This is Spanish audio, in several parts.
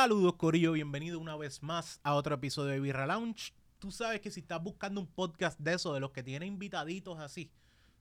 Saludos, Corillo. Bienvenido una vez más a otro episodio de Birra Lounge. Tú sabes que si estás buscando un podcast de eso, de los que tiene invitaditos así,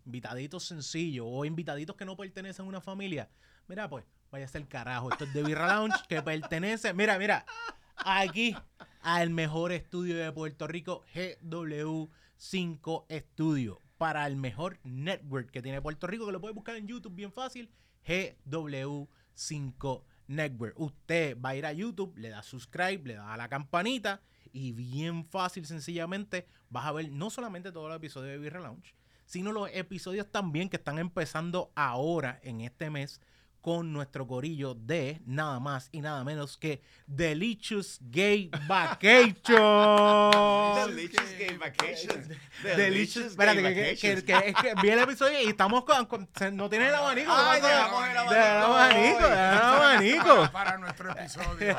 invitaditos sencillos o invitaditos que no pertenecen a una familia, mira, pues, vaya a ser carajo. Esto es de Birra Lounge que pertenece, mira, mira, aquí al mejor estudio de Puerto Rico, GW5 Studio. Para el mejor network que tiene Puerto Rico, que lo puedes buscar en YouTube bien fácil, GW5 Network. Usted va a ir a YouTube, le da subscribe, le da a la campanita y bien fácil, sencillamente, vas a ver no solamente todos los episodios de Birra Lounge, sino los episodios también que están empezando ahora en este mes con nuestro corillo de nada más y nada menos que Delicious Gay Vacation. Delicious Gay Vacations. Delicious. Espérate, que, que, que, que- es que vi el episodio y estamos con. no tiene el abanico. Ay, ¿qué pasa? dejamos el abanico. Deja el abanico, deja el abanico. Para, para nuestro episodio.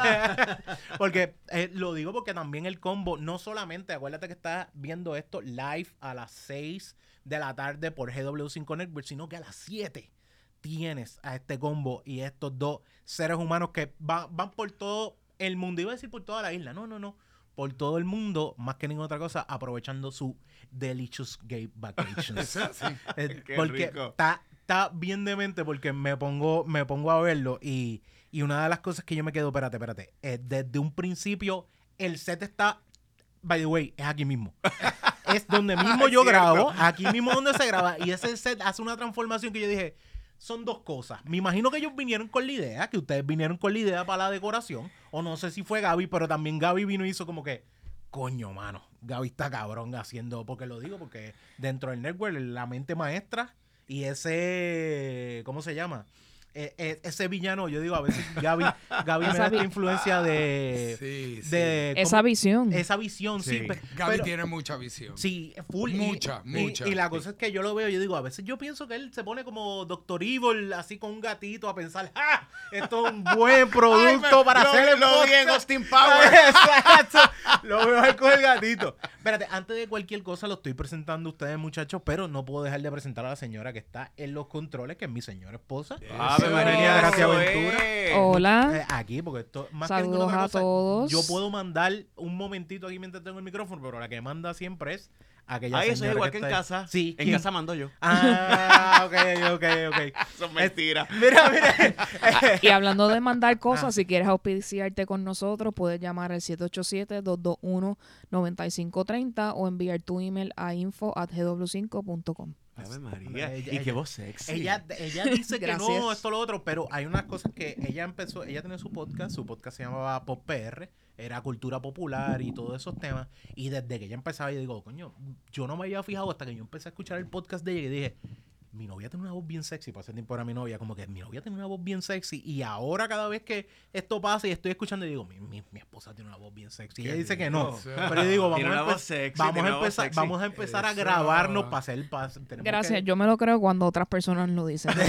porque eh, lo digo porque también el combo, no solamente, acuérdate que estás viendo esto live a las 6 de la tarde por GW5 Network, sino que a las 7 tienes a este combo y estos dos seres humanos que va- van por todo el mundo. Iba a decir por toda la isla, no, no, no. Por todo el mundo, más que ninguna otra cosa, aprovechando su Delicious Gay Vacations. Eh, Qué porque está está bien demente porque me pongo me pongo a verlo y, y una de las cosas que yo me quedo, espérate, espérate, eh, desde un principio el set está by the way, es aquí mismo. es donde mismo yo cierto. grabo, aquí mismo donde se graba y ese set hace una transformación que yo dije, son dos cosas. Me imagino que ellos vinieron con la idea, que ustedes vinieron con la idea para la decoración, o no sé si fue Gaby, pero también Gaby vino y hizo como que, coño, mano, Gaby está cabrón haciendo, porque lo digo, porque dentro del network, la mente maestra y ese, ¿cómo se llama? Eh, eh, ese villano, yo digo, a veces Gaby, Gaby me Esa da esta influencia de... Sí, sí. de Esa visión. esa visión, sí. Sí. Gaby pero- tiene mucha visión. Sí, full. Mucha, y, mucha. Y la cosa es que yo lo veo, yo digo, a veces yo pienso que él se pone como Doctor Evil, así con un gatito, a pensar, ¡ah! Esto es un buen producto para lo, hacer el lo vi en podcast". Austin Power. Exacto. Lo veo ahí con el gatito. Espérate, antes de cualquier cosa lo estoy presentando a ustedes, muchachos, pero no puedo dejar de presentar a la señora que está en los controles, que es mi señora esposa. Ave María, eso Aventura. Hola. Eh, aquí, porque esto más que Saludos ninguna otra a cosa, todos. Yo puedo mandar un momentito aquí mientras tengo el micrófono, pero la que manda siempre es aquella Ay, eso es señora igual que en está casa. Sí, En ¿quién? casa mando yo. Ah, ok, ok, ok. Eso es mentira. Mira, mira. Y hablando de mandar cosas, si quieres auspiciarte con nosotros, puedes llamar al 787-221-9530 o enviar tu email a info.gw5.com. Ave María. Ella- y ella- qué voz sexy. Ella, ella dice que no, esto lo otro, pero hay unas cosas que ella empezó, ella tiene su podcast, su podcast se llamaba Pop PR, era cultura popular y todos esos temas, y desde que ella empezaba yo digo, coño, yo no me había fijado hasta que yo empecé a escuchar el podcast de ella y dije, mi novia tiene una voz bien sexy, para ese tiempo era mi novia, como que mi novia tiene una voz bien sexy, y ahora cada vez que esto pasa y estoy escuchando, yo digo, mi, mi, mi esposa tiene una voz bien sexy, y ella dice que no, pero yo digo, vamos a empe- sexy, vamos a empezar, sexy. vamos a empezar a grabarnos para hacer, tenemos Gracias, que- yo me lo creo cuando otras personas lo dicen. no.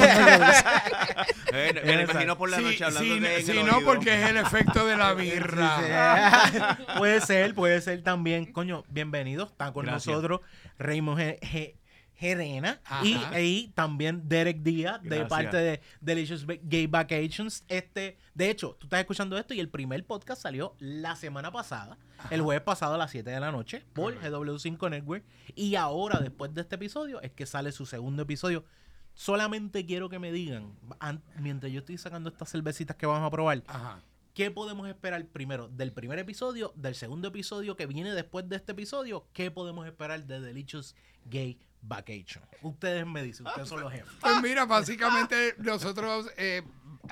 Eh, me imagino por la Sí, noche hablando sí, de sí, no, oído. porque es el efecto de la birra. Sí, sí. puede ser, puede ser también. Coño, bienvenidos. Está con Gracias. nosotros Raymond Ge- Gerena y, también Derek Díaz de parte de Delicious Gay Vacations. Este, de hecho, tú estás escuchando esto y el primer podcast salió la semana pasada, el jueves pasado a las 7 de la noche por GW5 Network. Y ahora, después de este episodio, es que sale su segundo episodio. Solamente quiero que me digan, an- mientras yo estoy sacando estas cervecitas que vamos a probar, Ajá. ¿Qué podemos esperar primero del primer episodio, del segundo episodio que viene después de este episodio? ¿Qué podemos esperar de Delicious Gay Vacation? Ustedes me dicen, ustedes son los jefes. Pues mira, básicamente nosotros eh,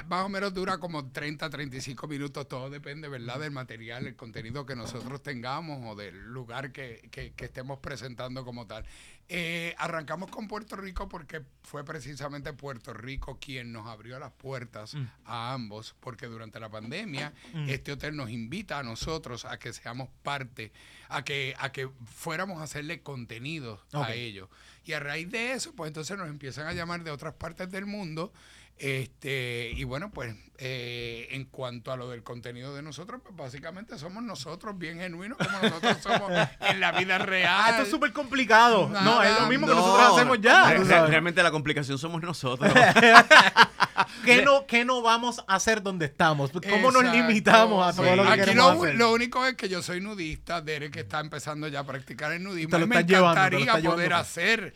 más o menos dura como 30, 35 minutos, todo depende, ¿verdad? Del material, el contenido que nosotros tengamos o del lugar que, que- que estemos presentando como tal. Eh, arrancamos con Puerto Rico porque fue precisamente Puerto Rico quien nos abrió las puertas Mm. a ambos, porque durante la pandemia Mm. este hotel nos invita a nosotros a que seamos parte, a que, a que fuéramos a hacerle contenido a ellos. Y a raíz de eso, pues entonces nos empiezan a llamar de otras partes del mundo. Este, y bueno, pues eh, en cuanto a lo del contenido de nosotros, pues básicamente somos nosotros bien genuinos como nosotros somos en la vida real. Ah, esto es súper complicado. No, es lo mismo que No, nosotros hacemos ya. re- re- realmente la complicación somos nosotros. ¿qué no, ¿qué no vamos a hacer donde estamos? ¿Cómo nos limitamos a todo sí. lo que Aquí queremos lo, hacer? lo único es que yo soy nudista, Derek está empezando ya a practicar el nudismo. Te lo y me estás llevando, te lo encantaría poder llevando. hacer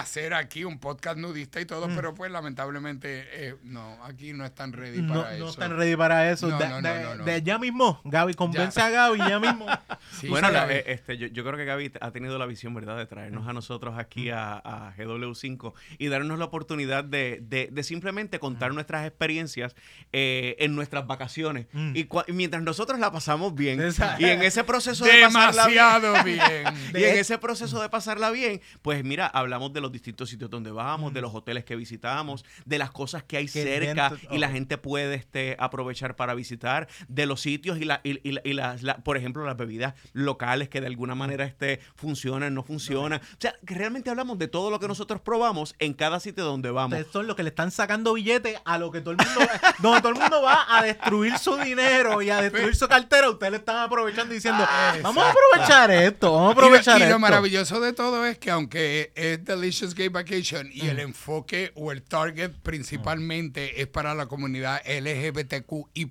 hacer aquí un podcast nudista y todo, pero pues lamentablemente eh, no, aquí no están ready no, para no eso. están ready para eso. No, de, no, no, de- no, no. de ya mismo, Gaby, convence Ya. a Gaby ya mismo. Sí, bueno, sí, la- Gaby. eh, este, yo, yo creo que Gaby ha tenido la visión, ¿verdad?, de traernos a nosotros aquí a, a GW5 y darnos la oportunidad de, de- de simplemente contar nuestras experiencias eh, en nuestras vacaciones. Mm. Y, mientras nosotros la pasamos bien, Exacto. y en ese proceso de pasarla bien, Demasiado bien. y en ese proceso de pasarla bien, pues mira, hablamos de los distintos sitios donde vamos, de los hoteles que visitamos, de las cosas que hay Que cerca dentro- y la ok. gente puede este, aprovechar para visitar, de los sitios y, la, y, y la- y las, la- por ejemplo, las bebidas locales que de alguna manera este, funcionan, no funcionan. O sea, que realmente hablamos de todo lo que nosotros probamos en cada sitio donde vamos. Ustedes son los que le están sacando billetes a lo que todo el mundo, donde todo el mundo va a destruir su dinero y a destruir su cartera. Ustedes le están aprovechando y diciendo, vamos a aprovechar esto, vamos a Y aprovechar y lo, esto. maravilloso de todo es que aunque es Delicious Gay Vacation y Mm. el enfoque o el target principalmente es para la comunidad LGBTQI+,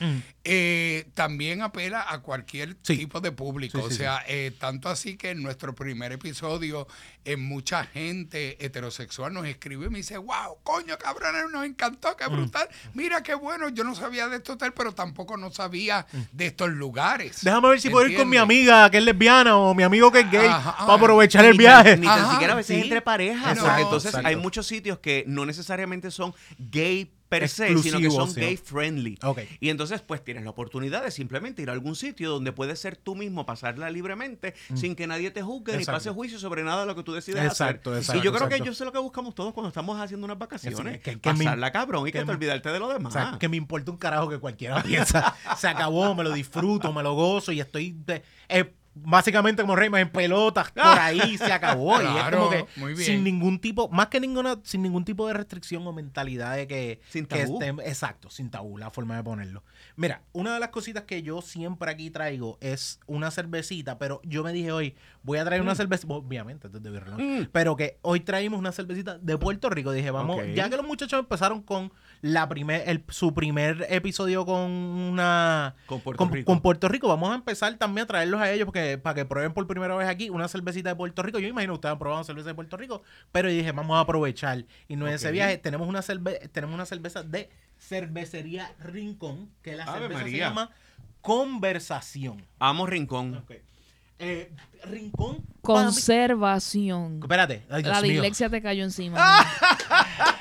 Mm. eh, también apela a cualquier Sí. tipo de público. Sí, sí, o sea, eh, tanto así que en nuestro primer episodio eh, mucha gente heterosexual nos escribe y me dice, wow, coño, cabrones, nos encantó, Mm. qué brutal. Mira qué bueno, yo no sabía de este hotel, pero tampoco no sabía de estos lugares. Mm. Déjame ver si puedo ir con mi amiga que es lesbiana o mi amigo que es gay Ajá, para aprovechar el Ni viaje. tan- Ni tan siquiera a veces sí. Entre parejas. Porque entonces exacto. hay muchos sitios que no necesariamente son gay per se, sino que son sí. gay friendly. Ok. Y entonces pues tienes la oportunidad de simplemente ir a algún sitio donde puedes ser tú mismo, pasarla libremente, sin que nadie te juzgue ni Mm. Exacto. pase juicio sobre nada de lo que tú decides Exacto, hacer. exacto, y yo creo que yo sé lo que buscamos todos cuando estamos haciendo unas vacaciones. que- que me- pasarla cabrón y que, que te olvidarte de lo O demás. sea, que me importa un carajo que cualquiera piensa. Se acabó, me lo disfruto, me lo gozo y estoy de- eh, básicamente como Reyes en pelotas por ahí se acabó. y es como que muy bien. sin ningún tipo, más que ninguna, sin ningún tipo de restricción o mentalidad de que, Sin que exacto, sin tabú, la forma de ponerlo. Mira, una de las cositas que yo siempre aquí traigo es una cervecita, pero yo me dije hoy, voy a traer una cerveza, obviamente, desde Beer Lounge, Mm. pero que hoy traímos una cervecita de Puerto Rico. Dije, vamos, ya que los muchachos empezaron con la primer, el, su primer episodio con una Con Puerto con, Rico. con Puerto Rico, vamos a empezar también a traerlos a ellos porque para que prueben por primera vez aquí una cervecita de Puerto Rico. Yo imagino que ustedes han probado cerveza de Puerto Rico, pero dije, vamos a aprovechar. Y no en ese viaje tenemos una cerve tenemos una cerveza de cervecería Rincón, que la Ave cerveza se llama Conversación. Amo Rincón. Eh, Rincón. Conservación. Espérate. Ay, Dios La dislexia te cayó encima.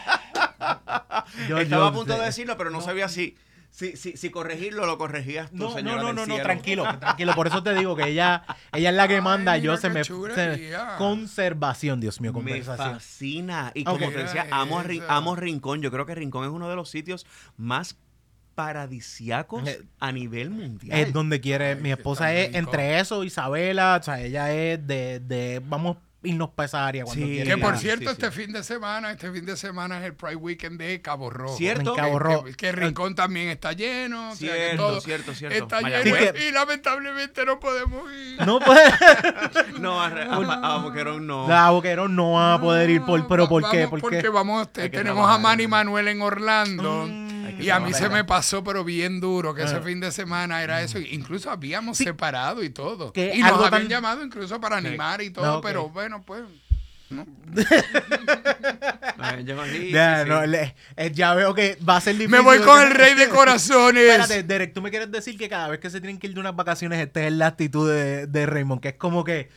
Yo- Estaba yo- a punto de decirlo, pero no, sabía si, si, si, si corregirlo lo corregías tú, No, no, señora no, del no, no, cielo. tranquilo, tranquilo. Por eso te digo que ella, ella es la que Ay, manda. yo se me. se- conservación, Dios mío, Me conversación. fascina. Y como te decía, amo, amo Rincón. Yo creo que Rincón es uno de los sitios más paradisiacos Eh, a nivel mundial. Es donde quiere. Ay, mi esposa es rico. entre eso, Isabela. O sea, ella es de. de vamos irnos para esa área cuando Sí. Que por a- cierto, sí, este sí. fin de semana, este fin de semana es el Pride Weekend de Cabo Rojo. ¿Cierto? En Cabo Que- Rojo. Que, que Rincón también está lleno. o sea, que Cierto, todo cierto, cierto. Está Mayagüez. lleno Sí, que- y lamentablemente no podemos ir. No puede. No, a, a- a Boquerón no. La Boquerón no va a poder ir. Por, ¿Pero por qué? vamos ¿Por porque qué? vamos, que tenemos a Manny. Manuel en Orlando. Mm. Y a mí se me pasó, pero bien duro, que ese Ah. fin de semana era eso. Incluso habíamos separado y todo. Y nos habían tan- llamado incluso para animar y todo, No, pero bueno, pues. no. Ya, no, le- eh, ya veo que va a ser difícil. Me voy con el rey de corazones. Espérate, Derek, tú me quieres decir que cada vez que se tienen que ir de unas vacaciones, esta es la actitud de, de Raymond, que es como que,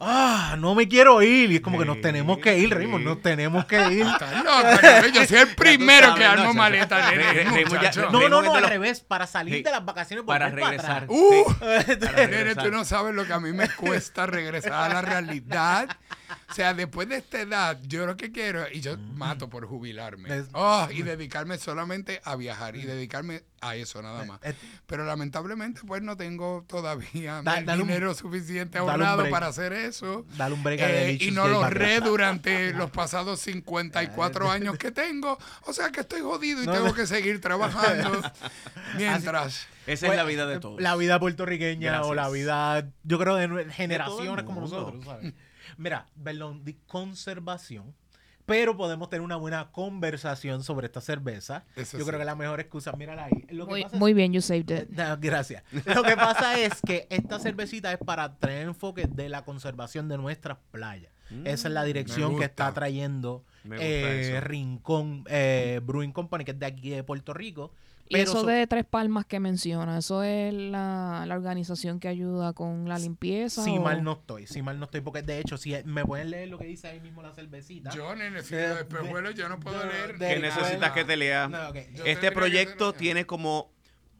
ah, no me quiero ir. Y es como que nos tenemos que ir, sí. Raymond, nos tenemos que ir. Yo- soy el primero sabes, que armo no, maleta. No, no, no, al revés, para salir Sí. de las vacaciones Para para regresar. atrás. Uh, Para Nene, regresar. tú no sabes lo que a mí me cuesta regresar a la realidad. O sea, después de esta edad, yo lo que quiero, y yo mato por jubilarme. Oh, y dedicarme solamente a viajar y dedicarme a eso nada más. Eh, Pero lamentablemente, pues no tengo todavía Da- el dale un- dinero suficiente ahorrado para hacer eso. Dale un break Eh, y no lo atrás. durante los pasados 54 años que tengo. O sea que estoy jodido y No, tengo no. que seguir trabajando mientras. Esa Pues, es la vida de todos. La vida puertorriqueña o la vida, yo creo, de generaciones como nosotros, ¿sabes? Mira, perdón, di conservación. pero podemos tener una buena conversación sobre esta cerveza. Eso Yo sí. creo que la mejor excusa, mírala ahí. Lo que Muy, pasa es- muy bien, you saved it. No, gracias. Lo que pasa es que esta cervecita es para tener enfoque de la conservación de nuestras playas. Esa es la dirección que está trayendo eh. Rincón eh, Brewing Company, que es de aquí de Puerto Rico. Y Pero eso so- de Tres Palmas que menciona, ¿eso es la, la organización que ayuda con la limpieza? Si o- mal no estoy, si mal no estoy, porque de hecho, si me pueden leer lo que dice ahí mismo la cervecita. Yo, nene, si De- de espejuelos, yo no puedo de- leer. de- ¿Qué de- necesitas que te lea? No, Este que proyecto tiene como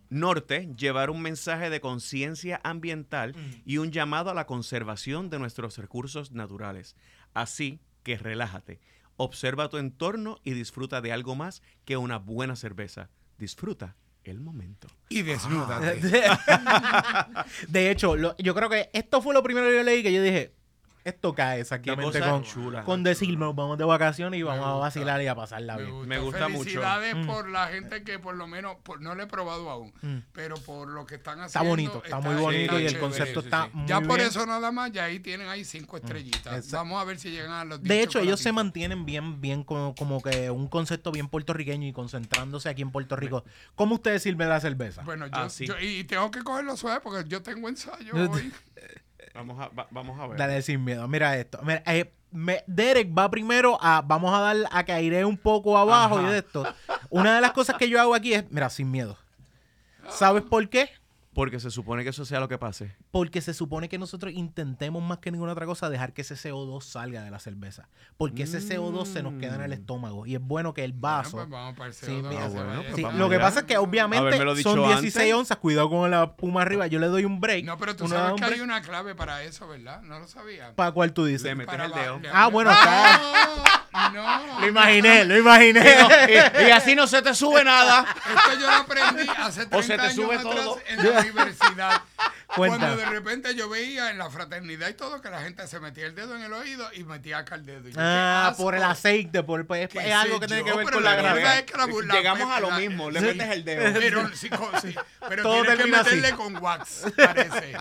norte llevar un mensaje de conciencia ambiental Mm. y un llamado a la conservación de nuestros recursos naturales. Así que relájate, observa tu entorno y disfruta de algo más que una buena cerveza. Disfruta el momento. Y desnúdate. De hecho, lo- yo creo que esto fue lo primero que yo leí que yo dije, esto cae exactamente con, chula. con decirme, nos vamos de vacaciones y vamos a vacilar y a pasarla Me bien. gusta, Me gusta mucho. Felicidades Mm. por la gente que por lo menos, por- no lo he probado aún, Mm. pero por lo que están haciendo. Está bonito, está, muy bonito y el chévere. concepto sí, está sí. muy Ya por bien. eso nada más, ya ahí tienen ahí cinco estrellitas. Exacto. Vamos a ver si llegan a los De 10 hecho, ellos se mantienen bien, bien como, como que un concepto bien puertorriqueño y concentrándose aquí en Puerto Rico. ¿Cómo ustedes sirven la cerveza? Bueno, yo, Ah, sí. yo- y tengo que cogerlo suave porque yo tengo ensayo hoy. Vamos a, va- vamos a ver. Dale sin miedo. Mira esto. Mira, eh, me- Derek va primero a. Vamos a dar a que aire un poco abajo Ajá. y de esto. Una de las cosas que yo hago aquí es. Mira, sin miedo. ¿Sabes por qué? Porque se supone que eso sea lo que pase. Porque se supone que nosotros intentemos más que ninguna otra cosa dejar que ese CO2 salga de la cerveza. Porque ese CO2 se nos queda en el Mm. estómago. Y es bueno que el Bueno, vaso. pues vamos para el Sí, CO2, mira, que se bueno, vaya pues Sí, esa- vamos lo que allá. pasa es que obviamente son 16 antes. onzas. Cuidado con la puma arriba. Yo le doy un break. No, pero tú Uno sabes que hay una clave para eso, ¿verdad? No lo sabía. ¿Para cuál tú dices? Le metes Para el dedo. Ah, bueno, está. No, no. Lo imaginé, lo imaginé. y, y así no se te sube nada. Esto yo lo aprendí hace 30 O se te años sube atrás todo. en la universidad. Cuenta. Cuando de repente yo veía en la fraternidad y todo que la gente se metía el dedo en el oído y metía acá el dedo. Yo, Ah, asco. por el aceite, por, pues, ¿Qué es algo sé que tiene yo? que ver Pero con la gravedad. es que la burla- Llegamos a lo la- mismo, le Sí. metes el dedo. Pero, sí, sí, pero Todo tienes que así. meterle con wax, parece.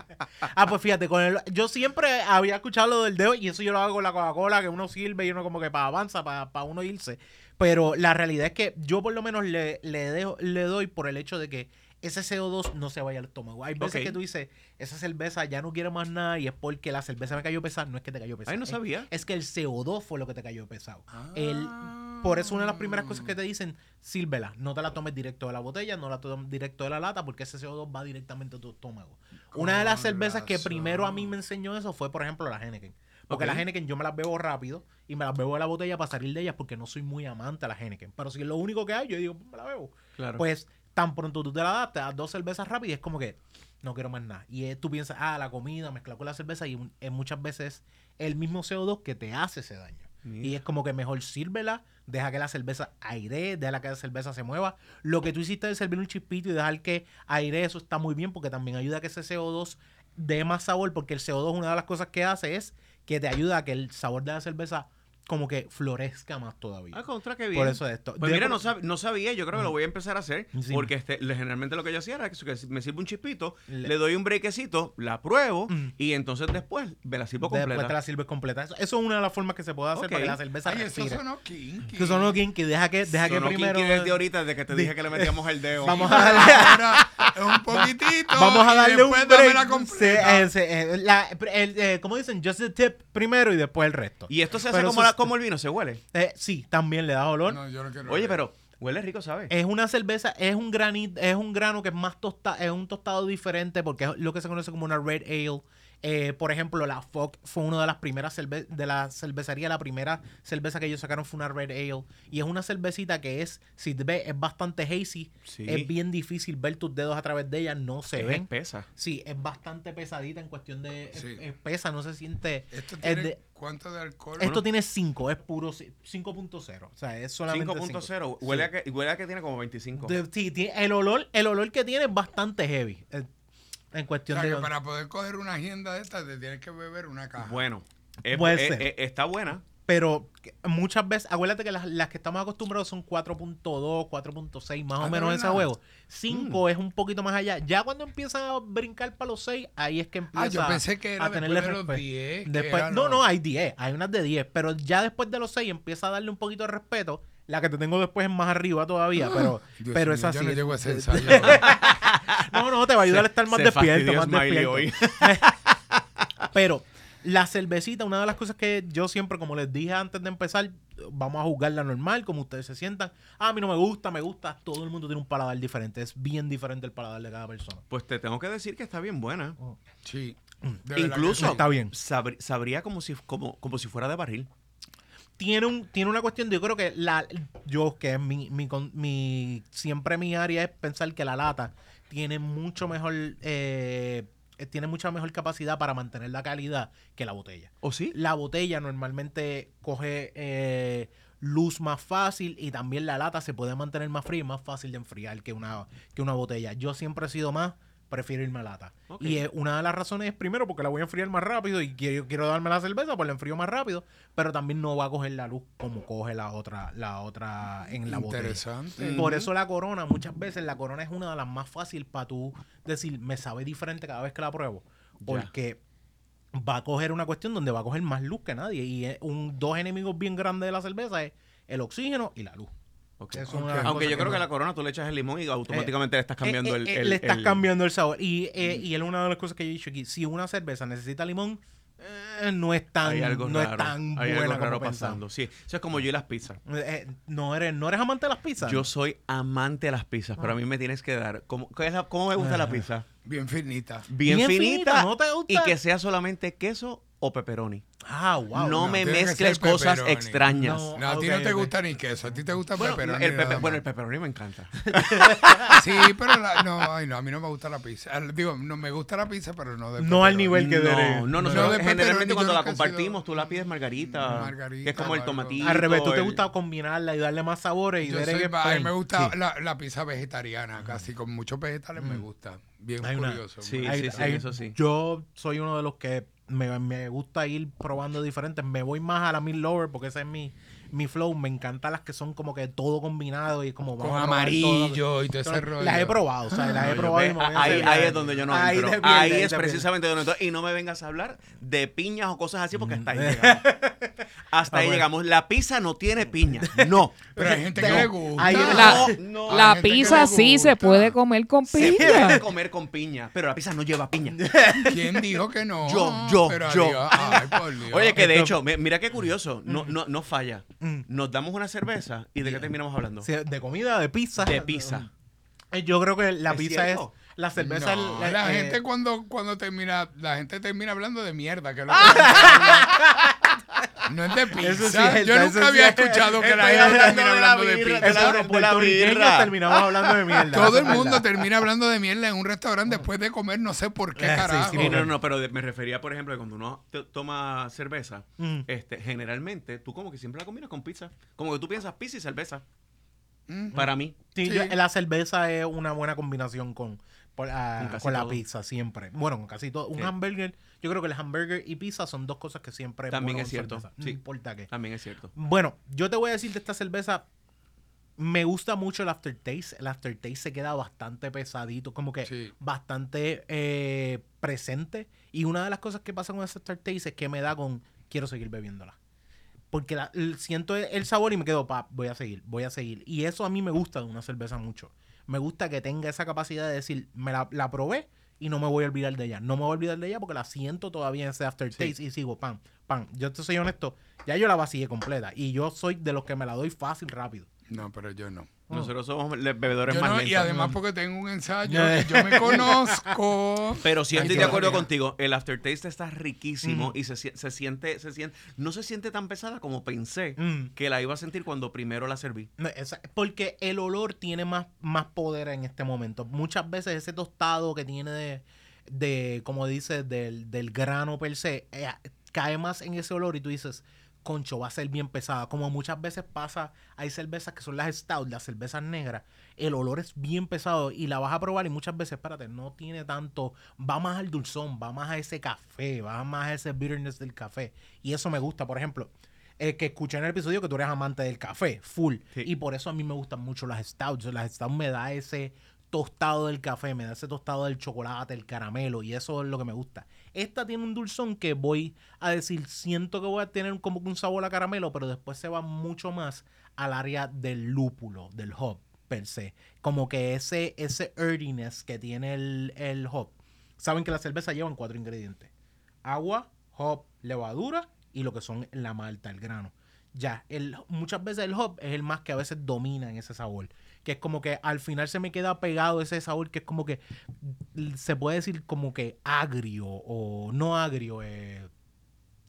Ah, pues fíjate, con el, yo siempre había escuchado lo del dedo y eso yo lo hago con la Coca-Cola, que uno sirve y uno como que para avanza, para, uno irse. Pero la realidad es que yo por lo menos le, le, dejo, le doy por el hecho de que ese CO2 no se vaya al estómago. Hay veces que tú dices, esa cerveza ya no quiero más nada y es porque la cerveza me cayó pesada. No es que te cayó pesada. Ay, no sabía. Es, que el CO2 fue lo que te cayó pesado. El, por eso una de las primeras cosas que te dicen, sírvela. No te la tomes directo de la botella, no la tomes directo de la lata, porque ese CO2 va directamente a tu estómago. Una de las cervezas que primero a mí me enseñó eso fue, por ejemplo, la Henneken. Porque Ok. la Henneken yo me las bebo rápido y me las bebo de la botella para salir de ellas porque no soy muy amante a la Henneken. Pero si es lo único que hay, yo digo, pues me la bebo. Claro. Pues tan pronto tú te la das, te das dos cervezas rápidas y es como que no quiero más nada. Y tú piensas, ah, la comida mezclada con la cerveza y un- eh, muchas veces el mismo CO2 que te hace ese daño. Y es como que mejor sírvela, deja que la cerveza aire, deja que la cerveza se mueva. Lo que tú hiciste de servir un chispito y dejar que aire, eso está muy bien porque también ayuda a que ese CO2 dé más sabor porque el CO2 una de las cosas que hace es que te ayuda a que el sabor de la cerveza como que florezca más todavía. Ah, contra, qué bien. Por eso esto. Pues De- mira, no, sab- no sabía, yo creo que lo voy a empezar a hacer, Sí. porque este, le- generalmente lo que yo hacía era que que me sirve un chispito, Le- le, doy un brequecito, la pruebo, Mm. y entonces después me la sirvo Después completa. te la sirves completa. Eso, eso es una de las formas que se puede hacer para que la cerveza Ay, eso respire. sonó kinky. Que son los kinky. Deja que, deja que Sonó primero... kinky desde ahorita, desde que te dije que le metíamos el dedo. Vamos a darle... Un poquitito. Vamos a y darle un después break. Sí, completa. eh, eh, la- el, eh, ¿Cómo dicen? Just the tip primero y después el resto. Y esto se hace Pero como, la- el vino, se huele. Eh, sí, también le da olor. No, yo no quiero Oye, ver. pero huele rico, ¿sabes? Es una cerveza, es un granito, es un grano que es más tostado, es un tostado diferente porque es lo que se conoce como una red ale. Eh, por ejemplo, la Fock fue una de las primeras cerve de la cervecería, la primera cerveza que ellos sacaron fue una red ale. Y es una cervecita que es, si te ves, es bastante hazy. Sí. Es bien difícil ver tus dedos a través de ella, no se es ven. espesa. Sí, es bastante pesadita en cuestión de Sí. es- es pesa, no se siente. ¿Esto es tiene de- cuánto de alcohol? esto tiene 5, es puro ci- 5.0. O sea, es solamente 5.0. 5. Huele, a que, huele a que tiene como 25. De- sí, tiene- el olor, el olor que tiene es bastante heavy. eh, en O cuestión sea, de. que para poder coger una agenda de estas, te tienes que beber una caja. Bueno, es- Puede es- ser. es- está buena. pero muchas veces, acuérdate que las, las que estamos acostumbrados son 4.2, 4.6, más Ah, o ¿de menos ese verdad? juego. 5 Mm. es un poquito más allá. Ya cuando empiezan a brincar para los 6, ahí es que empieza Ah, yo pensé que era a después tenerle los respeto. 10. que Después, era no, no, hay 10, hay unas de 10, pero ya después de los 6 empieza a darle un poquito de respeto. La que te tengo después es más arriba todavía, pero, Dios pero mío, es así. Yo no llego a ese es- ensayo. no, no, te va a ayudar a estar más Se despierto, más despierto. hoy. Pero la cervecita, una de las cosas que yo siempre, como les dije antes de empezar, vamos a jugarla normal, como ustedes se sientan. Ah, a mí no me gusta, me gusta. Todo el mundo tiene un paladar diferente. Es bien diferente el paladar de cada persona. Pues te tengo que decir que está bien buena. Sí. de Incluso. Está bien. sabr- sabría como si, como, como si fuera de barril. Tiene, un, tiene una cuestión, de- yo creo que la, yo, que es mi, mi, con- mi- siempre mi área es pensar que la lata tiene mucho mejor, eh, tiene mucha mejor capacidad para mantener la calidad que la botella. ¿O sí? La botella normalmente coge eh, luz más fácil y también la lata se puede mantener más fría y más fácil de enfriar que una, que una botella. Yo siempre he sido más, prefiero irme a lata. Y eh, una de las razones es primero porque la voy a enfriar más rápido y quiero, quiero darme la cerveza, pues la enfrío más rápido, pero también no va a coger la luz como coge la otra, la otra en la botella. Interesante. Por eso la corona, muchas veces la corona es una de las más fáciles para tú decir, me sabe diferente cada vez que la pruebo. Porque va a coger una cuestión donde va a coger más luz que nadie. Y es un, dos enemigos bien grandes de la cerveza es el oxígeno y la luz. Es una Aunque yo creo no- que la corona tú le echas el limón y automáticamente le estás cambiando eh, el, eh, el- Le estás el- cambiando el sabor. Y, eh, y es una de las cosas que yo he dicho aquí. Si una cerveza necesita limón, eh, no es tan, Hay algo no raro. es tan hay buena algo como raro pensamos. pasando. Sí, eso es como yo y las pizzas. Eh, eh, no, eres, ¿No eres amante de las pizzas? Yo soy amante de las pizzas, pero a mí me tienes que dar. ¿Cómo, la- cómo me gusta la pizza? Bien finita. Bien, Bien finita, finita, ¿no te gusta? y que sea solamente queso o pepperoni. Ah, wow. no, no, me mezcles cosas pepperoni. extrañas. No. No, a ti no te gusta ni queso, a ti te gusta Bueno, pepperoni. el, pepe- nada bueno, el pepperoni me encanta. Sí, pero la- no, ay, no, a mí no me gusta la pizza. Al- Digo, no me gusta la pizza, pero no de No al nivel que debe. No, no, No, de generalmente cuando la compartimos, tú la pides margarita, Margarita que es como el tomatito. Al revés, tú te gusta combinarla y darle más sabores y Yo soy, a mí me gusta Sí. la, la pizza vegetariana, casi con muchos vegetales me gusta. Bien Hay una- curioso. sí, Hay- sí, hay- eso sí. Yo soy uno de los que me, me gusta ir probando diferentes. Me voy más a la mid lower porque ese es mi, mi flow. Me encantan las que son como que todo combinado y como Con a todo. amarillo y todo ese rollo. Las he probado, o sea, las he yo- probado. y me ahí, ahí es donde yo no Ahí entro. Ahí, es precisamente donde entro. Y no me vengas a hablar de piñas o cosas así porque hasta ahí Mm. llegamos. Hasta Ah, ahí llegamos. La pizza no tiene piña. No. Pero hay gente que No, le gusta. ahí- La- no. La pizza sí se puede comer con Se puede piña. comer con piña, pero la pizza no lleva piña. ¿Quién dijo que no? Yo, yo, Pero yo. Ay, por Dios. Oye, que de Esto- hecho, mi- mira qué curioso, no, no, no falla. Mm. Nos damos una cerveza y de qué terminamos hablando? Sí, De comida, de pizza. De pizza. Eh, Yo creo que la ¿Es pizza es. La cerveza No, es. la eh, gente cuando, cuando termina, la gente termina hablando de mierda, que lo que- no es de pizza. Eso sí es Yo nunca eso había sí es- escuchado que la gente hablando termina de la hablando de birra, pizza. Los puertorriqueños birra. terminamos hablando de mierda. Todo el mundo termina hablando de mierda en un restaurante después de comer, no sé por qué Eh, sí, carajo. sí, Sí, no, no, no, pero me refería, por ejemplo, que cuando uno to- toma cerveza, Mm. este, generalmente tú como que siempre la combinas con pizza. Como que tú piensas pizza y cerveza. Mm. Para mí. Sí, la cerveza es una buena combinación con, por- ah, Con la todo. pizza, siempre. Bueno, con casi todo. Un Sí. hamburger, yo creo que el hamburger y pizza son dos cosas que siempre También es cierto, cerveza, No importa qué. También es cierto. Bueno, yo te voy a decir de esta cerveza. Me gusta mucho el aftertaste. El aftertaste se queda bastante pesadito, como que Sí. bastante eh, presente. Y una de las cosas que pasa con ese aftertaste es que me da con quiero seguir bebiéndola. Porque la- el- siento el, sabor y me quedo, pa, voy a seguir, voy a seguir. Y eso a mí me gusta de una cerveza mucho. Me gusta que tenga esa capacidad de decir, me la, la probé y no me voy a olvidar de ella. No me voy a olvidar de ella porque la siento todavía en ese aftertaste y sigo, pam, pam. Yo te soy honesto, ya yo la vacié completa. Y yo soy de los que me la doy fácil, rápido. No, pero yo no. Nosotros somos bebedores Yo más no, lentos. y además porque tengo un ensayo, que yo me conozco. Pero sí estoy de acuerdo contigo. El aftertaste está riquísimo Mm. y se, se siente, se siente, no se siente tan pesada como pensé Mm. que la iba a sentir cuando primero la serví. No, esa- porque el olor tiene más, más poder en este momento. Muchas veces ese tostado que tiene de, de como dices, del, del grano per se, eh, cae más en ese olor y tú dices, concho, va a ser bien pesada. Como muchas veces pasa, hay cervezas que son las stout, las cervezas negras, el olor es bien pesado y la vas a probar y muchas veces, espérate, no tiene tanto, va más al dulzón, va más a ese café, va más a ese bitterness del café. Y eso me gusta, por ejemplo. eh, que escuché en el episodio que tú eres amante del café, full. Sí. Y por eso a mí me gustan mucho las stouts. Las stouts me da ese tostado del café, me da ese tostado del chocolate, el caramelo, y eso es lo que me gusta. Esta tiene un dulzón que voy a decir, siento que voy a tener como un sabor a caramelo, pero después se va mucho más al área del lúpulo, del hop per se. Como que ese, ese earthiness que tiene el, el hop. Saben que la cerveza llevan cuatro ingredientes. Agua, hop, levadura y lo que son la malta, el grano. Ya, el, muchas veces el hop es el más que a veces domina en ese sabor. Que es como que al final se me queda pegado ese sabor que es como que l- se puede decir como que agrio o no agrio, eh,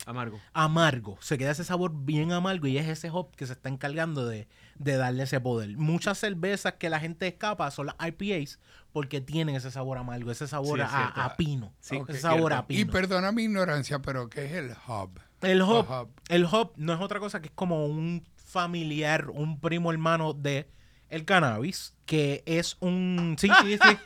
Amargo. amargo. Se queda ese sabor bien amargo y es ese hop que se está encargando de, de darle ese poder. Muchas cervezas que la gente escapa son las IPAs porque tienen ese sabor amargo, ese sabor Sí, a, pino. Sí, ese es sabor a cierto. Y pino. perdona mi ignorancia, pero ¿qué es el hub? El hop, hub. el hop no es otra cosa que es como un familiar, un primo hermano de el cannabis, que es un sí, sí, sí,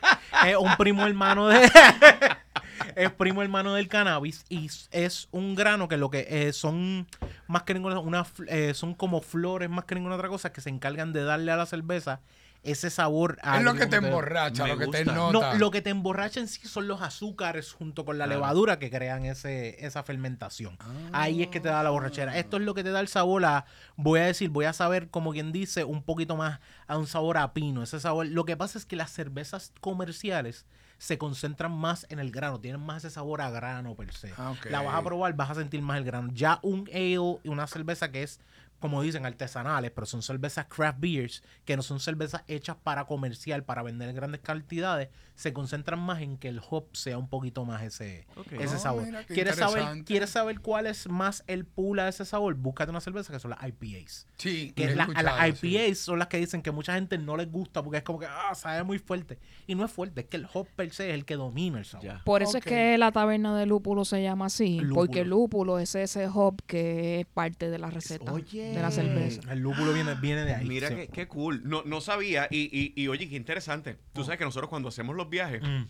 es un primo hermano de es primo hermano del cannabis y es un grano que lo que eh, son más que ninguna una eh, son como flores más que ninguna otra cosa que se encargan de darle a la cerveza ese sabor Es lo que te emborracha, Me lo que te nota. no, lo que te emborracha en sí son los azúcares junto con la levadura que crean ese, esa fermentación. Ahí es que te da la borrachera. Esto es lo que te da el sabor a, voy a decir, voy a saber, como quien dice, un poquito más a un sabor a pino. Ese sabor. Lo que pasa es que las cervezas comerciales se concentran más en el grano, tienen más ese sabor a grano per se. Ah, ok. La vas a probar, vas a sentir más el grano. Ya un ale y una cerveza que es, como dicen, artesanales, pero son cervezas craft beers, que no son cervezas hechas para comercial, para vender en grandes cantidades, se concentran más en que el hop sea un poquito más ese, ese sabor. ¿Quieres saber. ¿Quieres saber cuál es más el pool a ese sabor? Búscate una cerveza que son las IPAs. Sí, Que he la- las sí. IPAs son las que dicen que mucha gente no les gusta porque es como que ah, sabe muy fuerte. Y no es fuerte, es que el hop per se es el que domina el sabor. Por eso es que la taberna de lúpulo se llama así, Lúpulo. porque el lúpulo es ese hop que es parte de la receta Oye. De la cerveza. El lúpulo viene, viene de ahí. Mira sí. qué, qué cool. No, no sabía. Y, y, y oye, qué interesante. Tú sabes que nosotros cuando hacemos los viajes, Mm.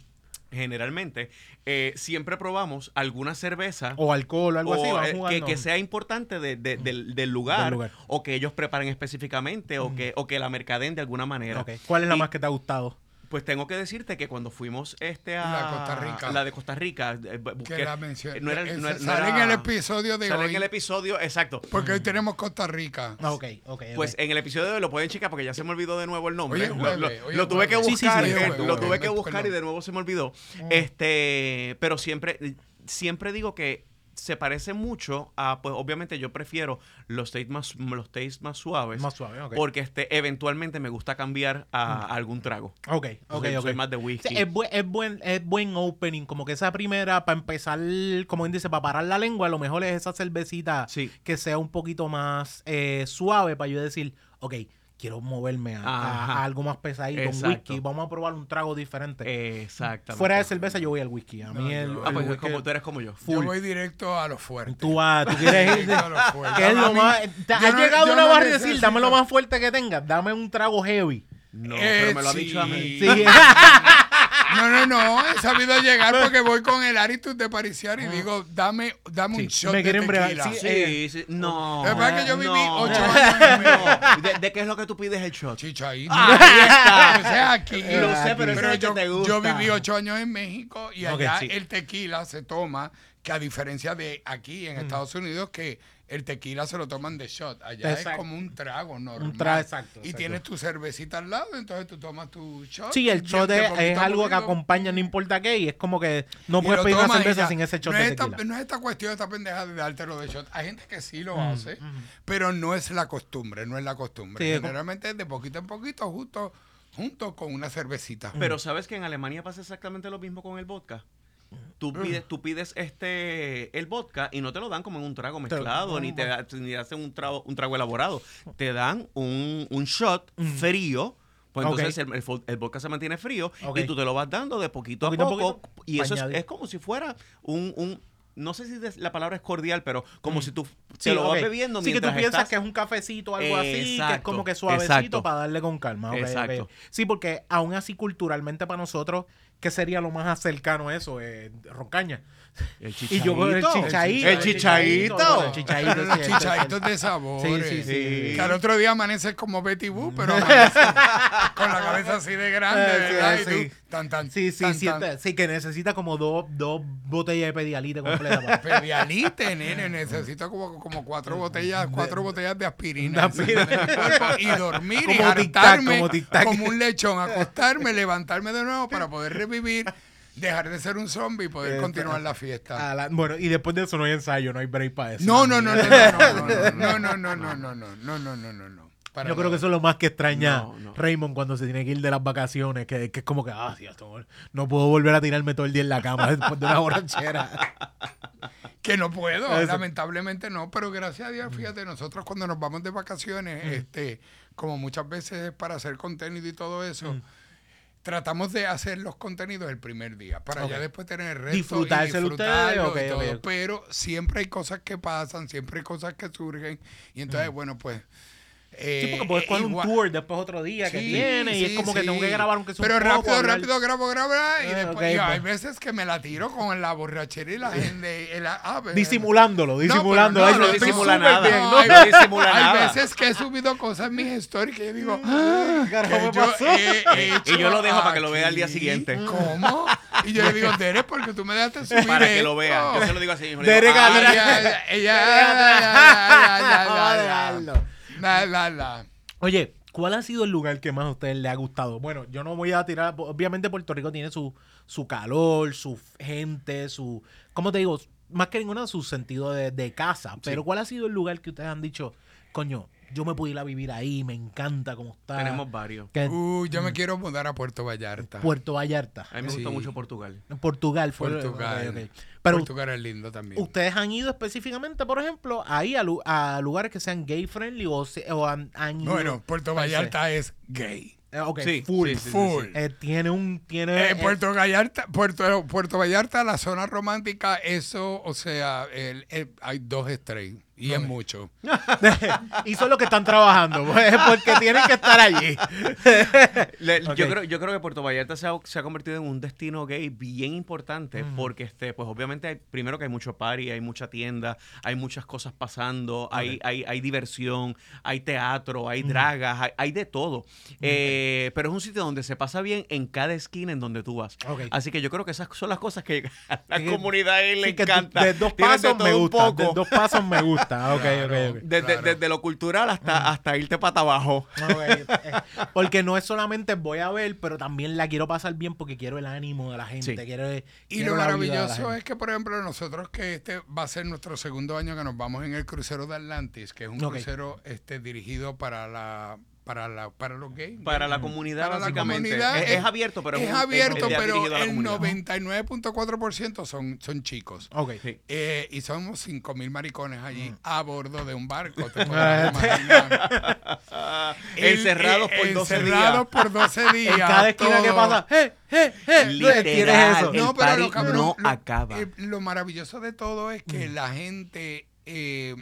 generalmente, eh, siempre probamos alguna cerveza. O alcohol o algo así. o, van eh, jugando. que, que sea importante de- de- del, del lugar, Del lugar. o que ellos preparen específicamente o, que, o que la mercaden de alguna manera. ¿Cuál es la Y- más que te ha gustado? Pues tengo que decirte que cuando fuimos este a La de Costa Rica. la de Costa Rica, eh, Que la mencioné. no era, no era- no sale en era- el episodio de sale hoy. en el episodio, exacto. Porque hoy tenemos Costa Rica. Ah, Ok, ok. Pues en el episodio de hoy lo pueden checar porque ya se me olvidó de nuevo el nombre. Lo- tuve que jueves. Sí, sí, buscar, sí, eh, lo tuve que buscar y de nuevo se me olvidó. Ah. Este, pero siempre, siempre digo que se parece mucho a, pues obviamente yo prefiero los tastes más, los tastes más suaves. más suave, ok. Porque este, eventualmente me gusta cambiar a, a algún trago. Ok, ok, Soy- ok. soy más de Sí, whisky. es, buen, es, buen, es buen opening, como que esa primera, para empezar, como dice, para parar la lengua, a lo mejor es esa cervecita Sí. que sea un poquito más eh, suave para yo decir, ok, quiero moverme a, a- Ajá. a algo más pesadito, un Exacto. whisky, vamos a probar un trago diferente. Exactamente. Fuera de cerveza yo voy al whisky. A mí No, el, yo- Ah, el pues whisky- como, tú eres como yo. Yo voy directo a lo fuerte. Tú, vas- tú quieres ir... Directo a lo fuerte. ¿Qué es lo mí- más? Has no- llegado una no barra y decir, dame lo más fuerte que tengas, dame un trago heavy. No, Eh, pero me lo ha sí. dicho a mí. Sí. No, no, no. He sabido llegar porque voy con el attitude de pariciar y digo, dame, dame un Sí, shot me de quieren bregar. tequila. Sí, Sí, eh, sí. No. Es que yo viví no, ocho años. ¿De, de qué es lo que tú pides el shot? Chichaíto. Ahí está. O sea, aquí. Lo sé, pero es el que yo, te gusta. yo viví ocho años en México y allá sí. el tequila se toma, que a diferencia de aquí en Estados Unidos, que el tequila se lo toman de shot. Allá es como un trago normal. trago, exacto, Y tienes tu cervecita al lado, entonces tú tomas tu shot. Sí, el shot es, algo que acompaña, no importa qué, y es como que no puedes pedir una cerveza ya. sin ese shot no de es esta- tequila. no es esta cuestión, esta pendeja de dártelo de shot. Hay gente que sí lo Mm, hace, pero no es la costumbre, no es la costumbre. Sí, Generalmente es de poquito en poquito, justo junto con una cervecita. Pero sabes que en Alemania pasa exactamente lo mismo con el vodka. Tú Mm. pides, tú pides este el vodka y no te lo dan como en un trago mezclado, ni te da- ni te hacen un trago, un trago elaborado. Te dan un, un shot frío. Pues Mm. Ok. entonces el, el fo- el vodka se mantiene frío Ok. y tú te lo vas dando de poquito, Poquito a a poco. poquito, y eso es, añadir. es como si fuera un, un- no sé si des- la palabra es cordial, pero como si tú te Mm. Lo vas ok. bebiendo Sí, que tú mientras piensas estás- que es un cafecito o algo así, que es Exacto, como que suavecito exacto. para darle con calma. ok, ok. Exacto. Sí, porque aún así culturalmente para nosotros, ¿qué sería lo más cercano a eso? Eh, roncaña. El Y yo con el chichaíto. El chichaíto. El chichaditos de sabores. Sí, sí, sí. Que al otro día amaneces como Betty Boo, pero amaneces con la cabeza así de grande, sí, ¿verdad? Y sí. tú, tan, tan, Sí, sí, tan, sí, tan. sí, que necesita como dos, dos botellas de pedialite completa. Pedialite, nene, necesito como, como cuatro botellas, cuatro botellas de aspirina, y dormir y Como tic-tac, hartarme como como un lechón, acostarme, levantarme de nuevo para poder revivir, dejar de ser un zombie y poder Eh, continuar la fiesta. la- bueno, y después de eso no hay ensayo, no hay break para eso. No, no, no, no, no, no, no, no, no, no, no, no, no, no, no, no, no. Para Yo creo que eso es lo más que extraña No, no. Raymond cuando se tiene que ir de las vacaciones, que, que es como que, ah, sí, esto- no puedo volver a tirarme todo el día en la cama después de una borrachera. Que no puedo, Eso. lamentablemente no, pero gracias a Dios, fíjate, nosotros cuando nos vamos de vacaciones, este, como muchas veces es para hacer contenido y todo eso, tratamos de hacer los contenidos el primer día, para Ok. ya después tener el resto y disfrutarlo ustedes, y todo, pero siempre hay cosas que pasan, siempre hay cosas que surgen, y entonces, bueno, pues... Sí, eh, porque puedes eh, coger un tour después otro día que Sí, tiene y es sí, como que tengo que grabar aunque sea un Pero poco, rápido, hablar- rápido, grabo, grabo, y Ah, después hay pues. veces que me la tiro con la borrachera y la gente... el- ah, pero- Disimulándolo, disimulándolo. no, no disimula nada. bien, No, ¿no? hay, no disimula hay nada. veces que he subido cosas en mis stories que yo digo, ah, que yo he hecho Y yo lo dejo para que lo vea al día siguiente. ¿Cómo? Y yo le digo, Derek, porque tú me dejaste subir Para que lo vean. esto?" Yo se lo digo así. Derek "Ah, ella, la, la, la. Oye, ¿cuál ha sido el lugar que más a ustedes le ha gustado? Bueno, yo no voy a tirar, obviamente Puerto Rico tiene su, su calor, su gente, su, ¿cómo te digo? Más que ninguna su sentido de, de casa. Pero ¿cuál ha sido el lugar que ustedes han dicho, coño, yo me puedo ir a vivir ahí, me encanta cómo está? Tenemos varios. Que- Uh, yo me quiero mudar a Puerto Vallarta. Puerto Vallarta. A mí me Sí. gustó mucho Portugal. Portugal fue. Portugal. ok, ok. Pero Portugal es lindo también. ustedes han ido específicamente, por ejemplo, ahí a, lu- a lugares que sean gay friendly o, se- o han, han ido. Bueno, Puerto? Vallarta es gay. Eh, Sí, full. sí, sí, sí, Full. Eh, tiene un. Tiene, Eh, eh, Puerto Vallarta, Puerto, Puerto Vallarta, la zona romántica, eso, o sea, el- el- hay dos estrellas y es mucho. y son los que están trabajando, pues, porque tienen que estar allí. Le- yo, creo, yo creo que Puerto Vallarta se ha, se ha convertido en un destino gay bien importante porque, este, pues obviamente, hay, primero que hay mucho party, hay mucha tienda, hay muchas cosas pasando, hay, hay, hay diversión, hay teatro, hay dragas, hay, hay de todo. Eh, pero es un sitio donde se pasa bien en cada esquina en donde tú vas. Así que yo creo que esas son las cosas que a la comunidad ahí le encanta. De dos de pasos me gusta. De dos pasos me gusta. Ok, Claro. ok, ok. Desde, Claro. desde lo cultural hasta, hasta irte para abajo. Eh, Porque no es solamente voy a ver, pero también la quiero pasar bien porque quiero el ánimo de la gente. Sí. Quiero, Y quiero lo maravilloso es que, por ejemplo, nosotros que este va a ser nuestro segundo año que nos vamos en el crucero de Atlantis, que es un crucero este dirigido para la para la para los gays. Para la comunidad, Para la básicamente. comunidad es, es abierto, pero es abierto, es pero la el comunidad. 99.4% son, son chicos. Ok. Sí. Eh, y somos 5.000 maricones allí a bordo de un barco. te Ah. El- Encerrados por 12 encerrados días. por 12 días. En cada esquina que todo. pasa, ¡eh, eh, eh! Literal. Eso. El no, pero lo cabrón, no lo, acaba. eh, lo maravilloso de todo es que la gente eh,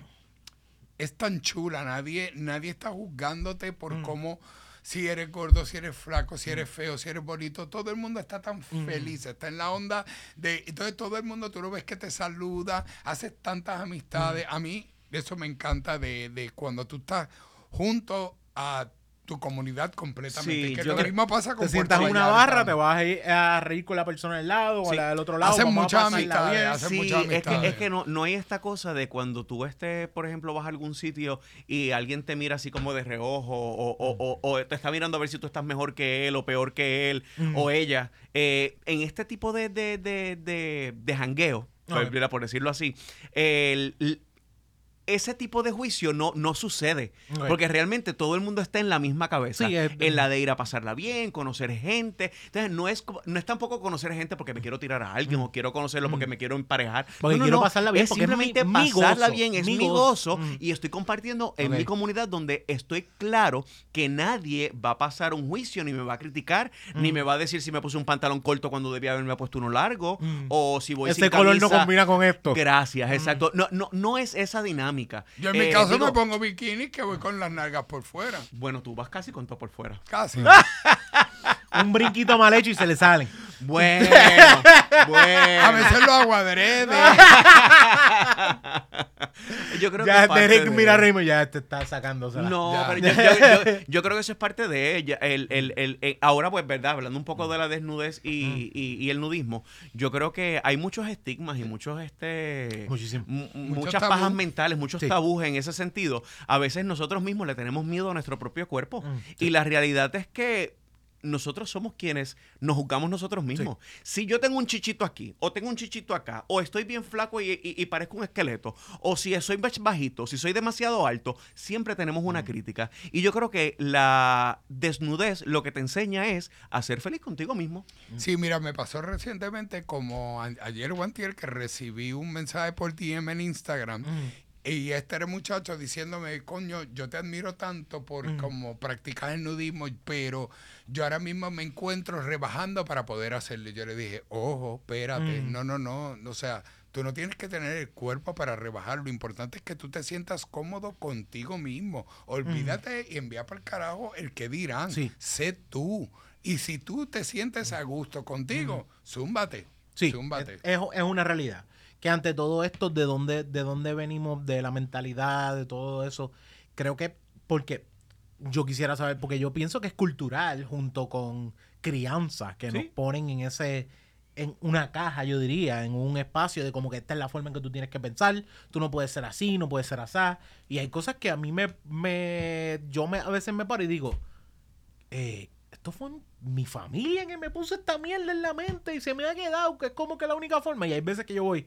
es tan chula, nadie, nadie está juzgándote por cómo si eres gordo, si eres flaco, si eres feo, si eres bonito, todo el mundo está tan feliz, está en la onda de, entonces todo el mundo tú lo ves que te saluda, haces tantas amistades, a mí eso me encanta de, de cuando tú estás junto a tu comunidad completamente, Sí, que yo lo mismo pasa con Te sientas en una barra, te vas a ir a reír con la persona del lado o la del otro lado. Hacen muchas amistades, hacen Sí, muchas es que, es que no, no hay esta cosa de cuando tú estés, por ejemplo, vas a algún sitio y alguien te mira así como de reojo o, o- o- o te está mirando a ver si tú estás mejor que él o peor que él o ella. Eh, en este tipo de, de, de, de, de jangueo, por- decirlo así, el- ese tipo de juicio no, no sucede. Porque realmente todo el mundo está en la misma cabeza. Sí, es- en la de ir a pasarla bien, conocer gente. Entonces, no es, no es tampoco conocer gente porque me quiero tirar a alguien o quiero conocerlo porque me quiero emparejar. Mm. Porque No, no, quiero no. pasarla bien Es porque es mi- simplemente mi pasarla gozo, bien, es mi gozo. gozo. Mm. Y estoy compartiendo en mi comunidad donde estoy claro que nadie va a pasar un juicio, ni me va a criticar, ni Mm. me va a decir si me puse un pantalón corto cuando debía haberme puesto uno largo, Mm. o si voy Ese sin color no combina con esto. Gracias, exacto. No, no, no es esa dinámica. Yo en mi Eh, caso digo, me pongo bikini que voy con las nalgas por fuera. Bueno, tú vas casi con todo por fuera. Casi. un brinquito mal hecho y se le salen. Bueno, bueno. A veces lo hago adrede. Yo creo que Ya es parte Derek de- mira a Raymond, ya te está sacándosela. No, Ya. pero yo, yo- yo- yo creo que eso es parte de ella. El, el- el- el- ahora, pues, ¿verdad? Hablando un poco de la desnudez y, y- y el nudismo, yo creo que hay muchos estigmas y muchos, este... Muchas tabú. pajas mentales, muchos Sí. tabús en ese sentido. A veces nosotros mismos le tenemos miedo a nuestro propio cuerpo. Mm, Y la realidad es que nosotros somos quienes nos juzgamos nosotros mismos. Si yo tengo un chichito aquí, o tengo un chichito acá, o estoy bien flaco y, y- y parezco un esqueleto, o si soy baj- bajito, si soy demasiado alto, siempre tenemos Mm. una crítica. Y yo creo que la desnudez lo que te enseña es a ser feliz contigo mismo. Sí, mira, me pasó recientemente como a- ayer o antier que recibí un mensaje por DM en Instagram Mm. Y este era el muchacho diciéndome, coño, yo te admiro tanto por Mm. como practicar el nudismo, pero yo ahora mismo me encuentro rebajando para poder hacerlo. Y yo le dije, ojo, espérate, Mm. no, no, no, o sea, tú no tienes que tener el cuerpo para rebajar, lo importante es que tú te sientas cómodo contigo mismo. Olvídate y envía para el carajo el que dirán. Sí. Sé tú. Y si tú te sientes a gusto contigo, zúmbate. Sí, Zúmbate. es, es una realidad. Que ante todo esto, de dónde, de dónde venimos, de la mentalidad, de todo eso, creo que, porque yo quisiera saber, porque yo pienso que es cultural junto con crianza, que nos ponen en ese, en una caja, yo diría, en un espacio de como que esta es la forma en que tú tienes que pensar, tú no puedes ser así, no puedes ser así, y hay cosas que a mí me, me yo me, a veces me paro y digo, eh, esto fue mi familia que me puso esta mierda en la mente y se me ha quedado, que es como que la única forma. Y hay veces que yo voy,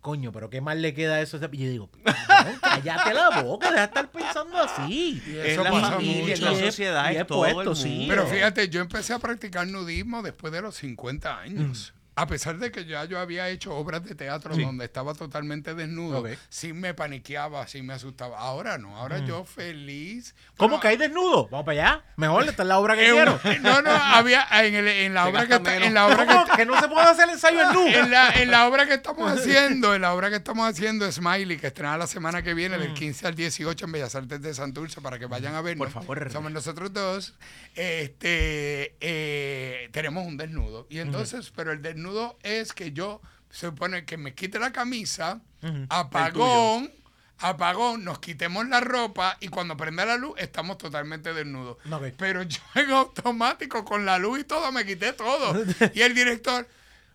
coño, pero qué mal le queda a eso. a ese-". Y yo digo, "Cabrón, cállate la boca, deja de estar pensando así. Y Es eso la pasa familia, es mucho. la sociedad, y es es todo el puesto, sí. Pero fíjate, yo empecé a practicar nudismo después de los 50 años. A pesar de que ya yo había hecho obras de teatro donde estaba totalmente desnudo, Ok. sí me paniqueaba, sí me asustaba. Ahora no, ahora yo feliz. ¿Cómo Bueno, que hay desnudo? Vamos para allá. Mejor, esta es la obra que en quiero. No, no, había en, el- en la obra que está- en la obra que ¿Cómo? que no se puede hacer ensayo en nu. en la, en la obra que estamos haciendo, en la obra que estamos haciendo, Smiley, que estrena la semana que viene, Mm. del 15 al 18 en Bellas Artes de Santurce, para que vayan a vernos. Por favor. Somos nosotros dos. Este, eh, tenemos un desnudo. Y entonces, pero el desnudo es que yo, se supone que me quite la camisa, apagón, apagón, nos quitemos la ropa y cuando prenda la luz estamos totalmente desnudos. Pero yo en automático, con la luz y todo, me quité todo. Y el director,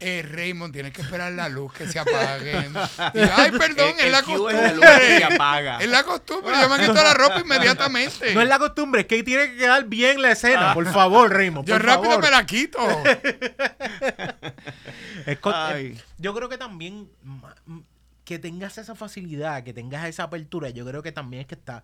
eh, Raymond, tienes que esperar la luz que se apague. Y Ay, perdón, El- es la el cue es costumbre. la luz que se apaga. Es la costumbre. Yo me quito la ropa inmediatamente. No es la costumbre, es que tiene que quedar bien la escena. Por favor, Raymond. yo rápido favor. me la quito. Es yo creo que también que tengas esa facilidad, que tengas esa apertura, yo creo que también es que está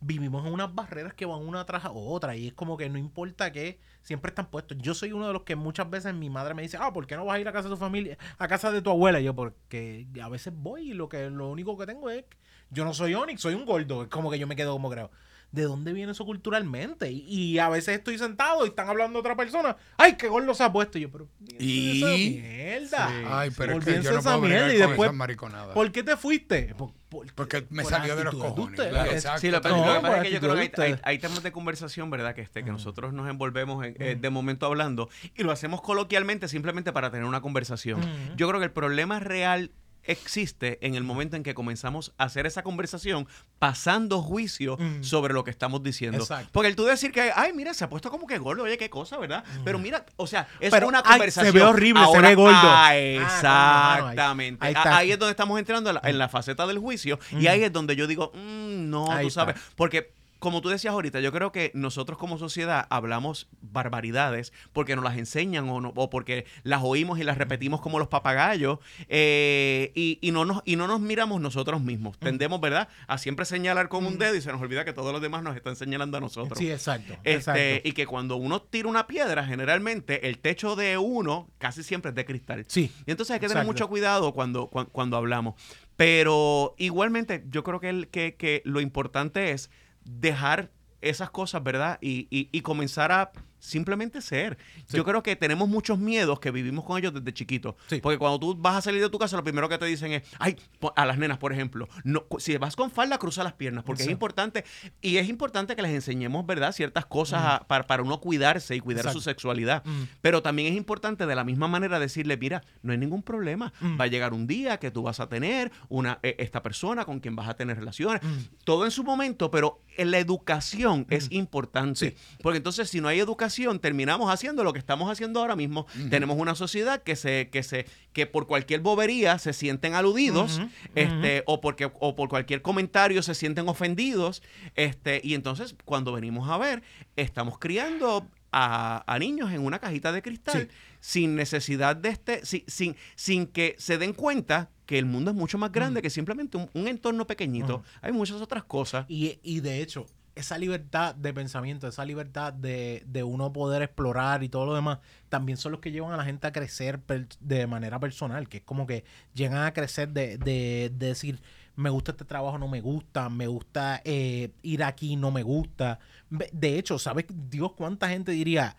vivimos en unas barreras que van una tras otra y es como que no importa que siempre están puestos. Yo soy uno de los que muchas veces mi madre me dice, "Ah, ¿por qué no vas a ir a casa de tu familia, a casa de tu abuela?" Y yo porque a veces voy y lo que lo único que tengo es yo no soy Onyx, soy un gordo, es como que yo me quedo como creo. ¿De dónde viene eso culturalmente? Y, y a veces estoy sentado y están hablando de otra persona. ¡Ay, qué gordo se ha puesto! Y yo, pero. Y-. Mierda. Ay, pero es que yo de no puedo mierda y después. esas mariconadas. ¿Por qué te fuiste? Por- por- Porque me por salió de los cojones. ustedes. Claro, exacto. Sí, lo, que- No, lo que por pasa es que yo creo que hay, de hay- temas de conversación, ¿verdad? Que, este, que nosotros nos envolvemos en- eh, de momento hablando y lo hacemos coloquialmente simplemente para tener una conversación. Yo creo que el problema real existe en el momento en que comenzamos a hacer esa conversación pasando juicio Ujú. sobre lo que estamos diciendo. Exacto. Porque el tú decir que, ay, mira, se ha puesto como que gordo, oye, qué cosa, ¿verdad? Pero mira, o sea, es Pero, una ay, conversación. se ve horrible, se Ahora- ve gordo. Ah, Ah, no, no, no, ahí- exactamente. ahí es donde estamos entrando en la, en la faceta del juicio y ahí es donde yo digo, "Mm, no, Ahí tú está. sabes. Porque, como tú decías ahorita, yo creo que nosotros como sociedad hablamos barbaridades porque nos las enseñan o, no, o porque las oímos y las repetimos como los papagayos eh, y, y no nos, y no nos miramos nosotros mismos. Tendemos, ¿verdad?, a siempre señalar con un dedo y se nos olvida que todos los demás nos están señalando a nosotros. Sí, exacto. Este, exacto. y que cuando uno tira una piedra, generalmente el techo de uno casi siempre es de cristal. Sí. Y entonces hay que tener mucho cuidado cuando, cuan- cuando, hablamos. Pero igualmente, yo creo que, el- que, que lo importante es dejar esas cosas, ¿verdad? Y, y- y comenzar a simplemente ser. Yo creo que tenemos muchos miedos que vivimos con ellos desde chiquitos. Sí. Porque cuando tú vas a salir de tu casa, lo primero que te dicen es, ay, a las nenas, por ejemplo, no, si vas con falda, cruza las piernas, porque es importante, y es importante que les enseñemos, ¿verdad?, ciertas cosas a- para, para uno cuidarse y cuidar Exacto. su sexualidad. Pero también es importante de la misma manera decirle, mira, no hay ningún problema. Va a llegar un día que tú vas a tener una, eh, esta persona con quien vas a tener relaciones. Todo en su momento, pero la educación es importante. Sí. Porque entonces si no hay educación, terminamos haciendo lo que estamos haciendo ahora mismo. Tenemos una sociedad que se, que se, que por cualquier bobería se sienten aludidos, este, o porque, o por cualquier comentario se sienten ofendidos. Este, y entonces, cuando venimos a ver, estamos criando a, a niños en una cajita de cristal Sí. sin necesidad de este, si- sin, sin que se den cuenta que el mundo es mucho más grande que simplemente un, un entorno pequeñito. Hay muchas otras cosas. Y, y de hecho, esa libertad de pensamiento, esa libertad de, de uno poder explorar y todo lo demás, también son los que llevan a la gente a crecer per- de manera personal, que es como que llegan a crecer de, de- de decir, me gusta este trabajo, no me gusta, me gusta eh, ir aquí, no me gusta. De hecho, ¿sabes Dios cuánta gente diría,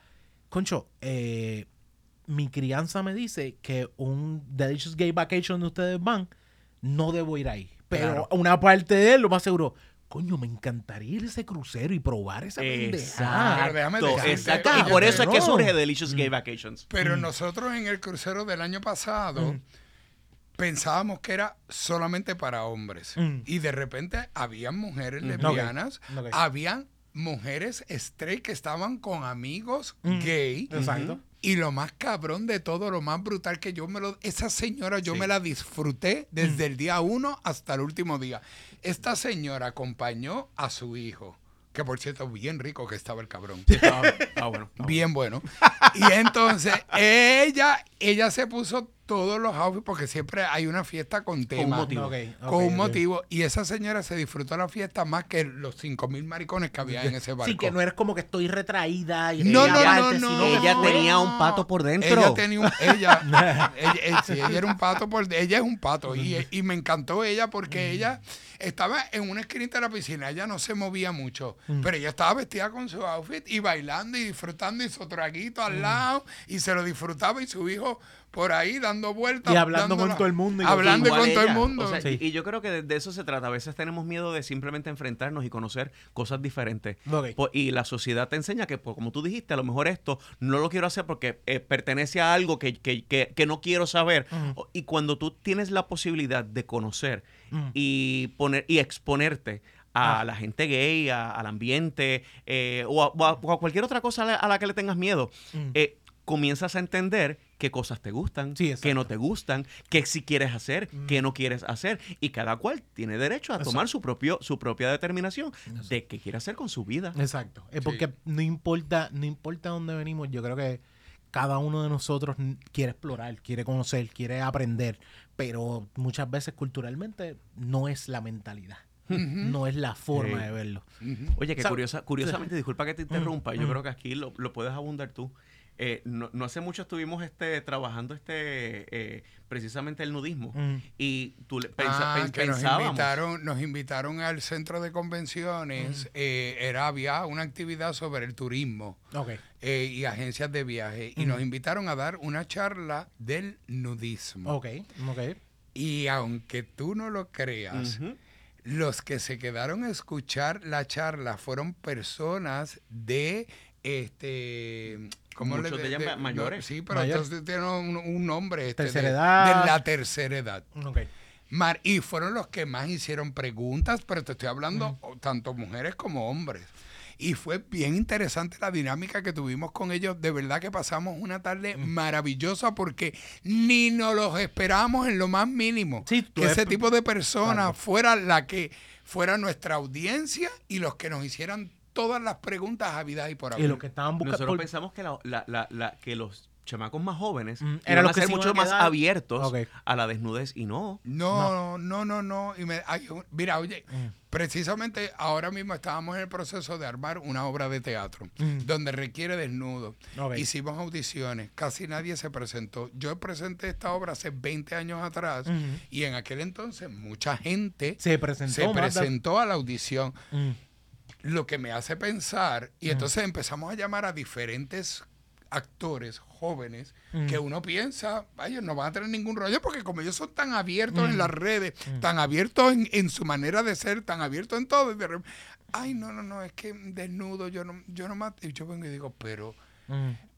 concho, eh, mi crianza me dice que un Delicious Gay Vacation donde ustedes van, no debo ir ahí. Pero Claro. una parte de él, lo más seguro, coño, me encantaría ir a ese crucero y probar esa Exacto, exacto. Y por eso es que surge Delicious Gay Vacations. Pero nosotros en el crucero del año pasado pensábamos que era solamente para hombres. Mm. Y de repente habían mujeres Mm. lesbianas, Ok, ok. habían mujeres straight que estaban con amigos Mm. gay. Exacto. Y lo más cabrón de todo, lo más brutal que yo me lo... Esa señora yo Sí. me la disfruté desde el día uno hasta el último día. Esta señora acompañó a su hijo, que por cierto, bien rico que estaba el cabrón. Ah, bueno. ah, Bien bueno. Y entonces ella, ella se puso todos los outfits porque siempre hay una fiesta con tema. motivo. Ok, ok, Con un motivo. Y esa señora se disfrutó la fiesta más que los cinco mil maricones que había en ese barco. Sí, que no eres como que estoy retraída y No, no, aparte, no, sino no. que Ella tenía un pato por dentro. Ella tenía un, ella, ella, sí, ella era un pato por, ella es un pato y, y me encantó ella porque ella estaba en una esquinita de la piscina, ella no se movía mucho, pero ella estaba vestida con su outfit y bailando y disfrutando y su traguito al lado y se lo disfrutaba y su hijo por ahí dando vueltas. Y hablando con todo el mundo y hablando con todo el ella. mundo. O sea, Sí. y, y yo creo que de, de eso se trata. A veces tenemos miedo de simplemente enfrentarnos y conocer cosas diferentes. Y la sociedad te enseña que, pues, como tú dijiste, a lo mejor esto no lo quiero hacer porque eh, pertenece a algo que, que- que- que no quiero saber. Y cuando tú tienes la posibilidad de conocer y, poner, y exponerte a Ah. la gente gay, a- al ambiente eh, o, a, o a- o a cualquier otra cosa a la, a la que le tengas miedo, eh, comienzas a entender qué cosas te gustan, Sí, qué no te gustan, qué sí quieres hacer, qué no quieres hacer. Y cada cual tiene derecho a tomar su, propio, su propia determinación de qué quiere hacer con su vida. Exacto. Es porque no importa, no importa dónde venimos, yo creo que cada uno de nosotros quiere explorar, quiere conocer, quiere aprender, pero muchas veces culturalmente no es la mentalidad, no es la forma Sí. de verlo. Oye, que Sa- curiosa, curiosamente, disculpa que te interrumpa, yo mm. creo que aquí lo, lo puedes abundar tú. Eh, no, no hace mucho estuvimos este, trabajando este eh, precisamente el nudismo. Mm. Y tú le pensa- Ah, nos invitaron, nos invitaron al centro de convenciones. eh, era, había una actividad sobre el turismo. Eh, y agencias de viaje y nos invitaron a dar una charla del nudismo. Ok, ok. Y aunque tú no lo creas, los que se quedaron a escuchar la charla fueron personas de este ¿cómo Muchos le de ellas ma- no, mayores. sí, pero Mayor. entonces tienen un, un nombre este, Tercera de, edad. de la tercera edad. Ok. Mar- y fueron los que más hicieron preguntas, pero te estoy hablando tanto mujeres como hombres. Y fue bien interesante la dinámica que tuvimos con ellos. De verdad que pasamos una tarde maravillosa porque ni nos los esperábamos en lo más mínimo. Sí, tú que ese es- tipo de personas Claro. fuera la que fuera nuestra audiencia y los que nos hicieran todas las preguntas habidas y por haber. Y lo que estaban buscando... Nosotros pensamos que, la- la- la- la- que los chamacos más jóvenes Mm, eran los que ser mucho más abiertos a la desnudez y no. No, no, no, no. Y me- mira, oye, Mm. precisamente ahora mismo estábamos en el proceso de armar una obra de teatro Mm. donde requiere desnudo. Ok. Hicimos audiciones, casi nadie se presentó. Yo presenté esta obra hace 20 años atrás y en aquel entonces mucha gente Se presentó. se presentó a la audición. Lo que me hace pensar, y entonces empezamos a llamar a diferentes actores jóvenes que uno piensa, ellos no van a tener ningún rollo porque como ellos son tan abiertos en las redes, tan abiertos en, en su manera de ser, tan abiertos en todo, y de rep- ay, no, no, no, es que desnudo, yo no, yo no mat-". y yo vengo y digo, pero,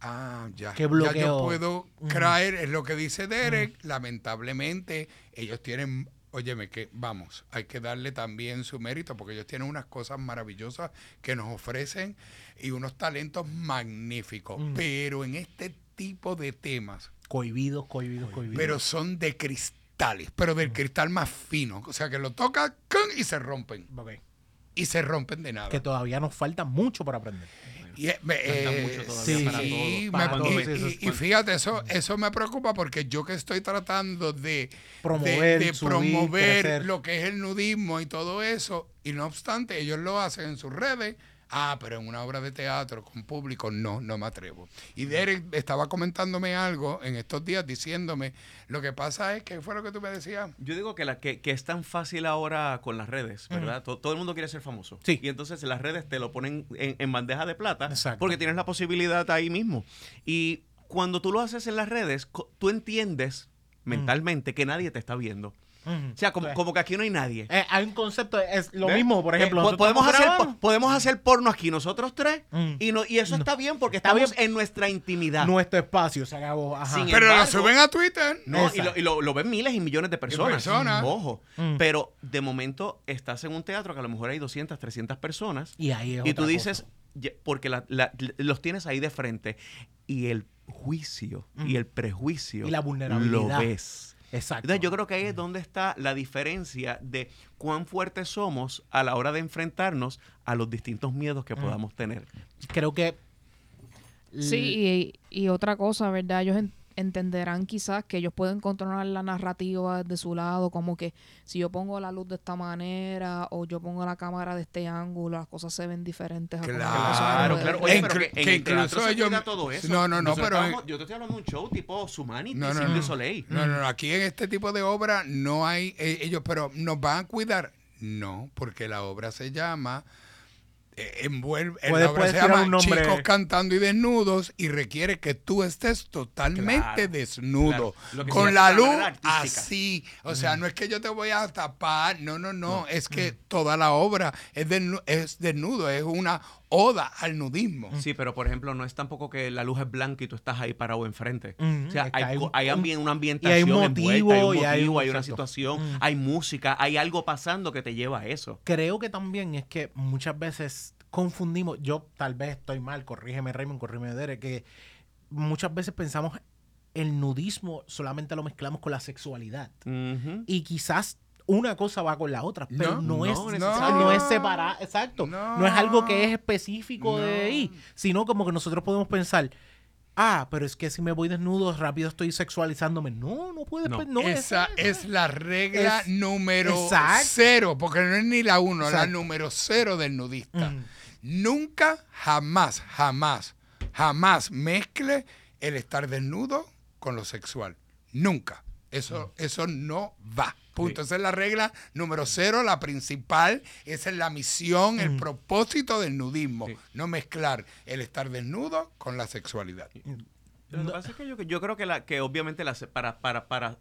ah, ya, ya yo puedo creer, es lo que dice Derek, lamentablemente ellos tienen, óyeme, que vamos, hay que darle también su mérito porque ellos tienen unas cosas maravillosas que nos ofrecen y unos talentos magníficos, Mm. pero en este tipo de temas, Cohibidos, cohibidos, cohibidos. pero son de cristales, pero Mm. del cristal más fino, o sea que lo toca ¡cum! y se rompen, Ok. y se rompen de nada. Que todavía nos falta mucho para aprender. Y, eh, me- Falta mucho todavía sí, para sí, todo, me- para y- fíjate, eso, eso me preocupa porque yo que estoy tratando de Promover, de, de subir, promover crecer. lo que es el nudismo y todo eso, y no obstante, ellos lo hacen en sus redes. Ah, pero en una obra de teatro con público, no, no me atrevo. Y Derek estaba comentándome algo en estos días diciéndome, lo que pasa es que fue lo que tú me decías. Yo digo que, la, que, que es tan fácil ahora con las redes, ¿verdad? To- todo, el mundo quiere ser famoso. Sí. Y entonces las redes te lo ponen en, en bandeja de plata Exacto. porque tienes la posibilidad ahí mismo. Y cuando tú lo haces en las redes, tú entiendes mentalmente que nadie te está viendo. O sea, como, Sí. como que aquí no hay nadie. Eh, hay un concepto, es lo ¿Ves? mismo, por Eh, ejemplo. podemos, hacer, po- podemos hacer porno aquí nosotros tres Mm. y, no, y eso está bien porque Está estamos bien. en nuestra intimidad. nuestro espacio se acabó. Ajá. Sin Pero lo embargo- suben a Twitter. No, y, lo, y lo- lo ven miles y millones de personas. personas. Ojo. Mm. Pero de momento estás en un teatro que a lo mejor hay 200, 300 personas. Y ahí es Y tú dices, cosa. porque la- la- los tienes ahí de frente. Y el juicio y el prejuicio Mm. Y la vulnerabilidad. lo ves. Exacto. Entonces yo creo que ahí es donde está la diferencia de cuán fuertes somos a la hora de enfrentarnos a los distintos miedos Mm. que podamos tener. Creo que. Sí, y, y otra cosa, ¿verdad? En- entenderán quizás que ellos pueden controlar la narrativa de su lado, como que si yo pongo la luz de esta manera o yo pongo la cámara de este ángulo, las cosas se ven diferentes. Claro, claro. ven. Oye, En pero que, en incluso se ellos- cuida todo eso. No, no, no, Nosotros pero yo te estoy hablando de un show tipo Sumanity, No, no, no. Soleil. No, no, no, aquí en este tipo de obra no hay eh, ellos, pero nos van a cuidar. No, porque la obra se llama envuelve, eh, Puedes- la obra puedes se tirar llama un nombre. Chicos cantando y desnudos y requiere que tú estés totalmente Claro, desnudo, claro. Con la luz así. O sea, no es que yo te voy a tapar, no, no, no, es que toda la obra es, desnu- es desnudo, es una oda al nudismo. Sí, pero por ejemplo, no es tampoco que la luz es blanca y tú estás ahí parado enfrente. Ujú, o sea, hay, un- hay ambi- una ambientación y hay un envuelta, motivo, hay un y hay motivo, un- hay una exacto. situación, Mm. hay música, hay algo pasando que te lleva a eso. creo que también es que muchas veces confundimos, yo tal vez estoy mal, corrígeme Raymond, corrígeme Derek, que muchas veces pensamos el nudismo solamente lo mezclamos con la sexualidad. Y quizás una cosa va con la otra, pero No, no, es no no, es separado, exacto. No. No. es algo que es específico de ahí, sino como que nosotros podemos pensar, ah, pero es que si me voy desnudo rápido estoy sexualizándome. No, no puedes, No. Esa es- la regla Es- número cero, porque no es ni la uno, la número cero del nudista. Mm. Nunca, jamás, jamás, jamás mezcle el estar desnudo con lo sexual. Nunca. Eso, eso no va. Punto. Esa es la regla número cero, la principal. Esa es la misión, el propósito del nudismo. Sí. No mezclar el estar desnudo con la sexualidad. Lo que pasa es que yo, yo creo que, la, que obviamente la, para, para, para,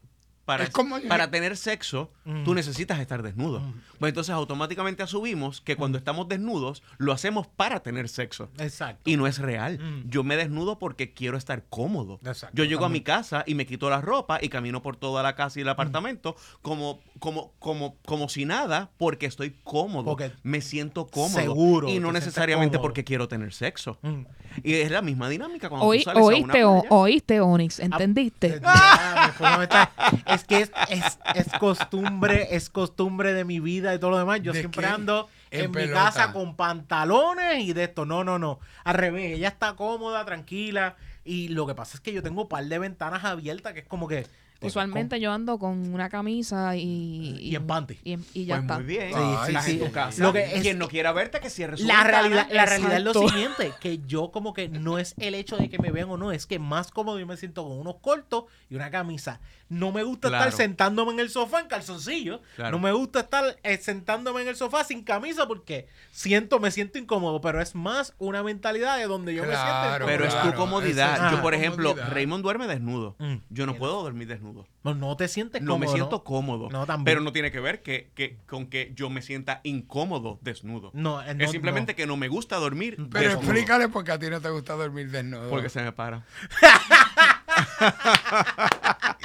para, Es como- para tener sexo, Mm. tú necesitas estar desnudo. Pues entonces automáticamente asumimos que cuando estamos desnudos, lo hacemos para tener sexo. Exacto. Y no es real. Mm. Yo me desnudo porque quiero estar cómodo. Exacto, Yo llego a mi casa y me quito la ropa y camino por toda la casa y el apartamento como, como, como, como si nada porque estoy cómodo. Porque me siento cómodo. seguro, Y no necesariamente porque quiero tener sexo. Y es la misma dinámica cuando Oí- tú sales a una oíste, playa. oíste, Onyx, ¿entendiste? Ya, esposa me está- Es que es, es, es costumbre, es costumbre de mi vida y todo lo demás. Yo ¿De siempre qué? ando En en, mi pelota. casa con pantalones y de esto. No, no, no. Al revés, ella está cómoda, tranquila. Y lo que pasa es que yo tengo un par de ventanas abiertas que es como que Usualmente yo ando con una camisa y... Y en panty. Y, ya Pues está. muy bien. Sí, Ay, sí, Estás sí. en tu casa. Lo que es- Quien no quiera verte, que cierre su La realidad, la realidad es lo siguiente, que yo como que no es el hecho de que me vean o no, es que más cómodo yo me siento con unos cortos y una camisa. No me gusta Claro. estar sentándome en el sofá en calzoncillo. Claro. No me gusta estar eh, sentándome en el sofá sin camisa porque siento, me siento incómodo, pero es más una mentalidad de donde yo me siento. Pero es tu comodidad. es Yo, por ejemplo, comodidad. Raymond duerme desnudo. Mm. Yo no puedo dormir desnudo. No, no te sientes No cómodo. me siento ¿no? cómodo. No, también. Pero no tiene que ver que, que- con que yo me sienta incómodo desnudo. No, eh, no, es simplemente no. que no me gusta dormir Pero desnudo. explícale por qué a ti no te gusta dormir desnudo. Porque se me para.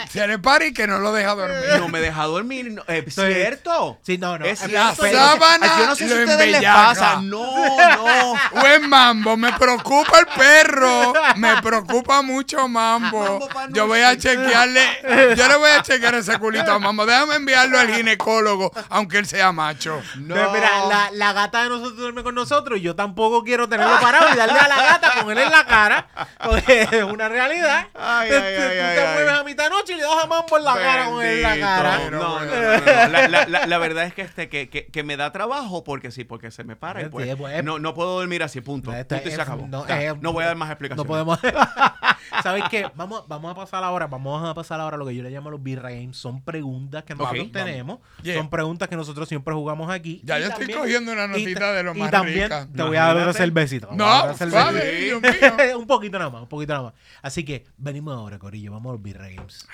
se le para y que no lo deja dormir. No me deja dormir. no- Sí. ¿Cierto? Sí, no, no. Es La cierto. sábana Yo no sé si a ustedes les pasa. No, no. Buen mambo, me preocupa el perro. Me preocupa mucho mambo. Mambo pa' Yo voy a chequearle, yo le voy a chequear ese culito a mambo. Déjame enviarlo al ginecólogo, aunque él sea macho. No. Pero mira, la, la gata de nosotros duerme con nosotros y yo tampoco quiero tenerlo parado y darle a la gata con él en la cara. Porque es una realidad. Ay, Tú- ay, tú ay, ay, te ay. mueves a mitad noche y le das a mambo en la cara con él en la cara. No, no, no, no, no. La, la- la- la verdad es que este que, que, que me da trabajo porque sí, porque se me para y Sí, pues, pues, no, no puedo dormir así, punto. Esto Punto y es- se acabó. no, Ya, no voy a dar más explicaciones. No podemos. ¿Sabes qué? Vamos, vamos a pasar ahora, vamos a pasar ahora a lo que yo le llamo los B-Games. Son preguntas que nosotros tenemos. Yeah. Son preguntas que nosotros siempre jugamos aquí. Ya Y yo estoy también- cogiendo una y notita ta- de lo y más también rica. te voy a dar otra cervecita. No, dar otra cervecita. suave, Dios mío. un poquito nada más, un poquito nada más. Así que venimos ahora, Corillo. Vamos a los B-Games.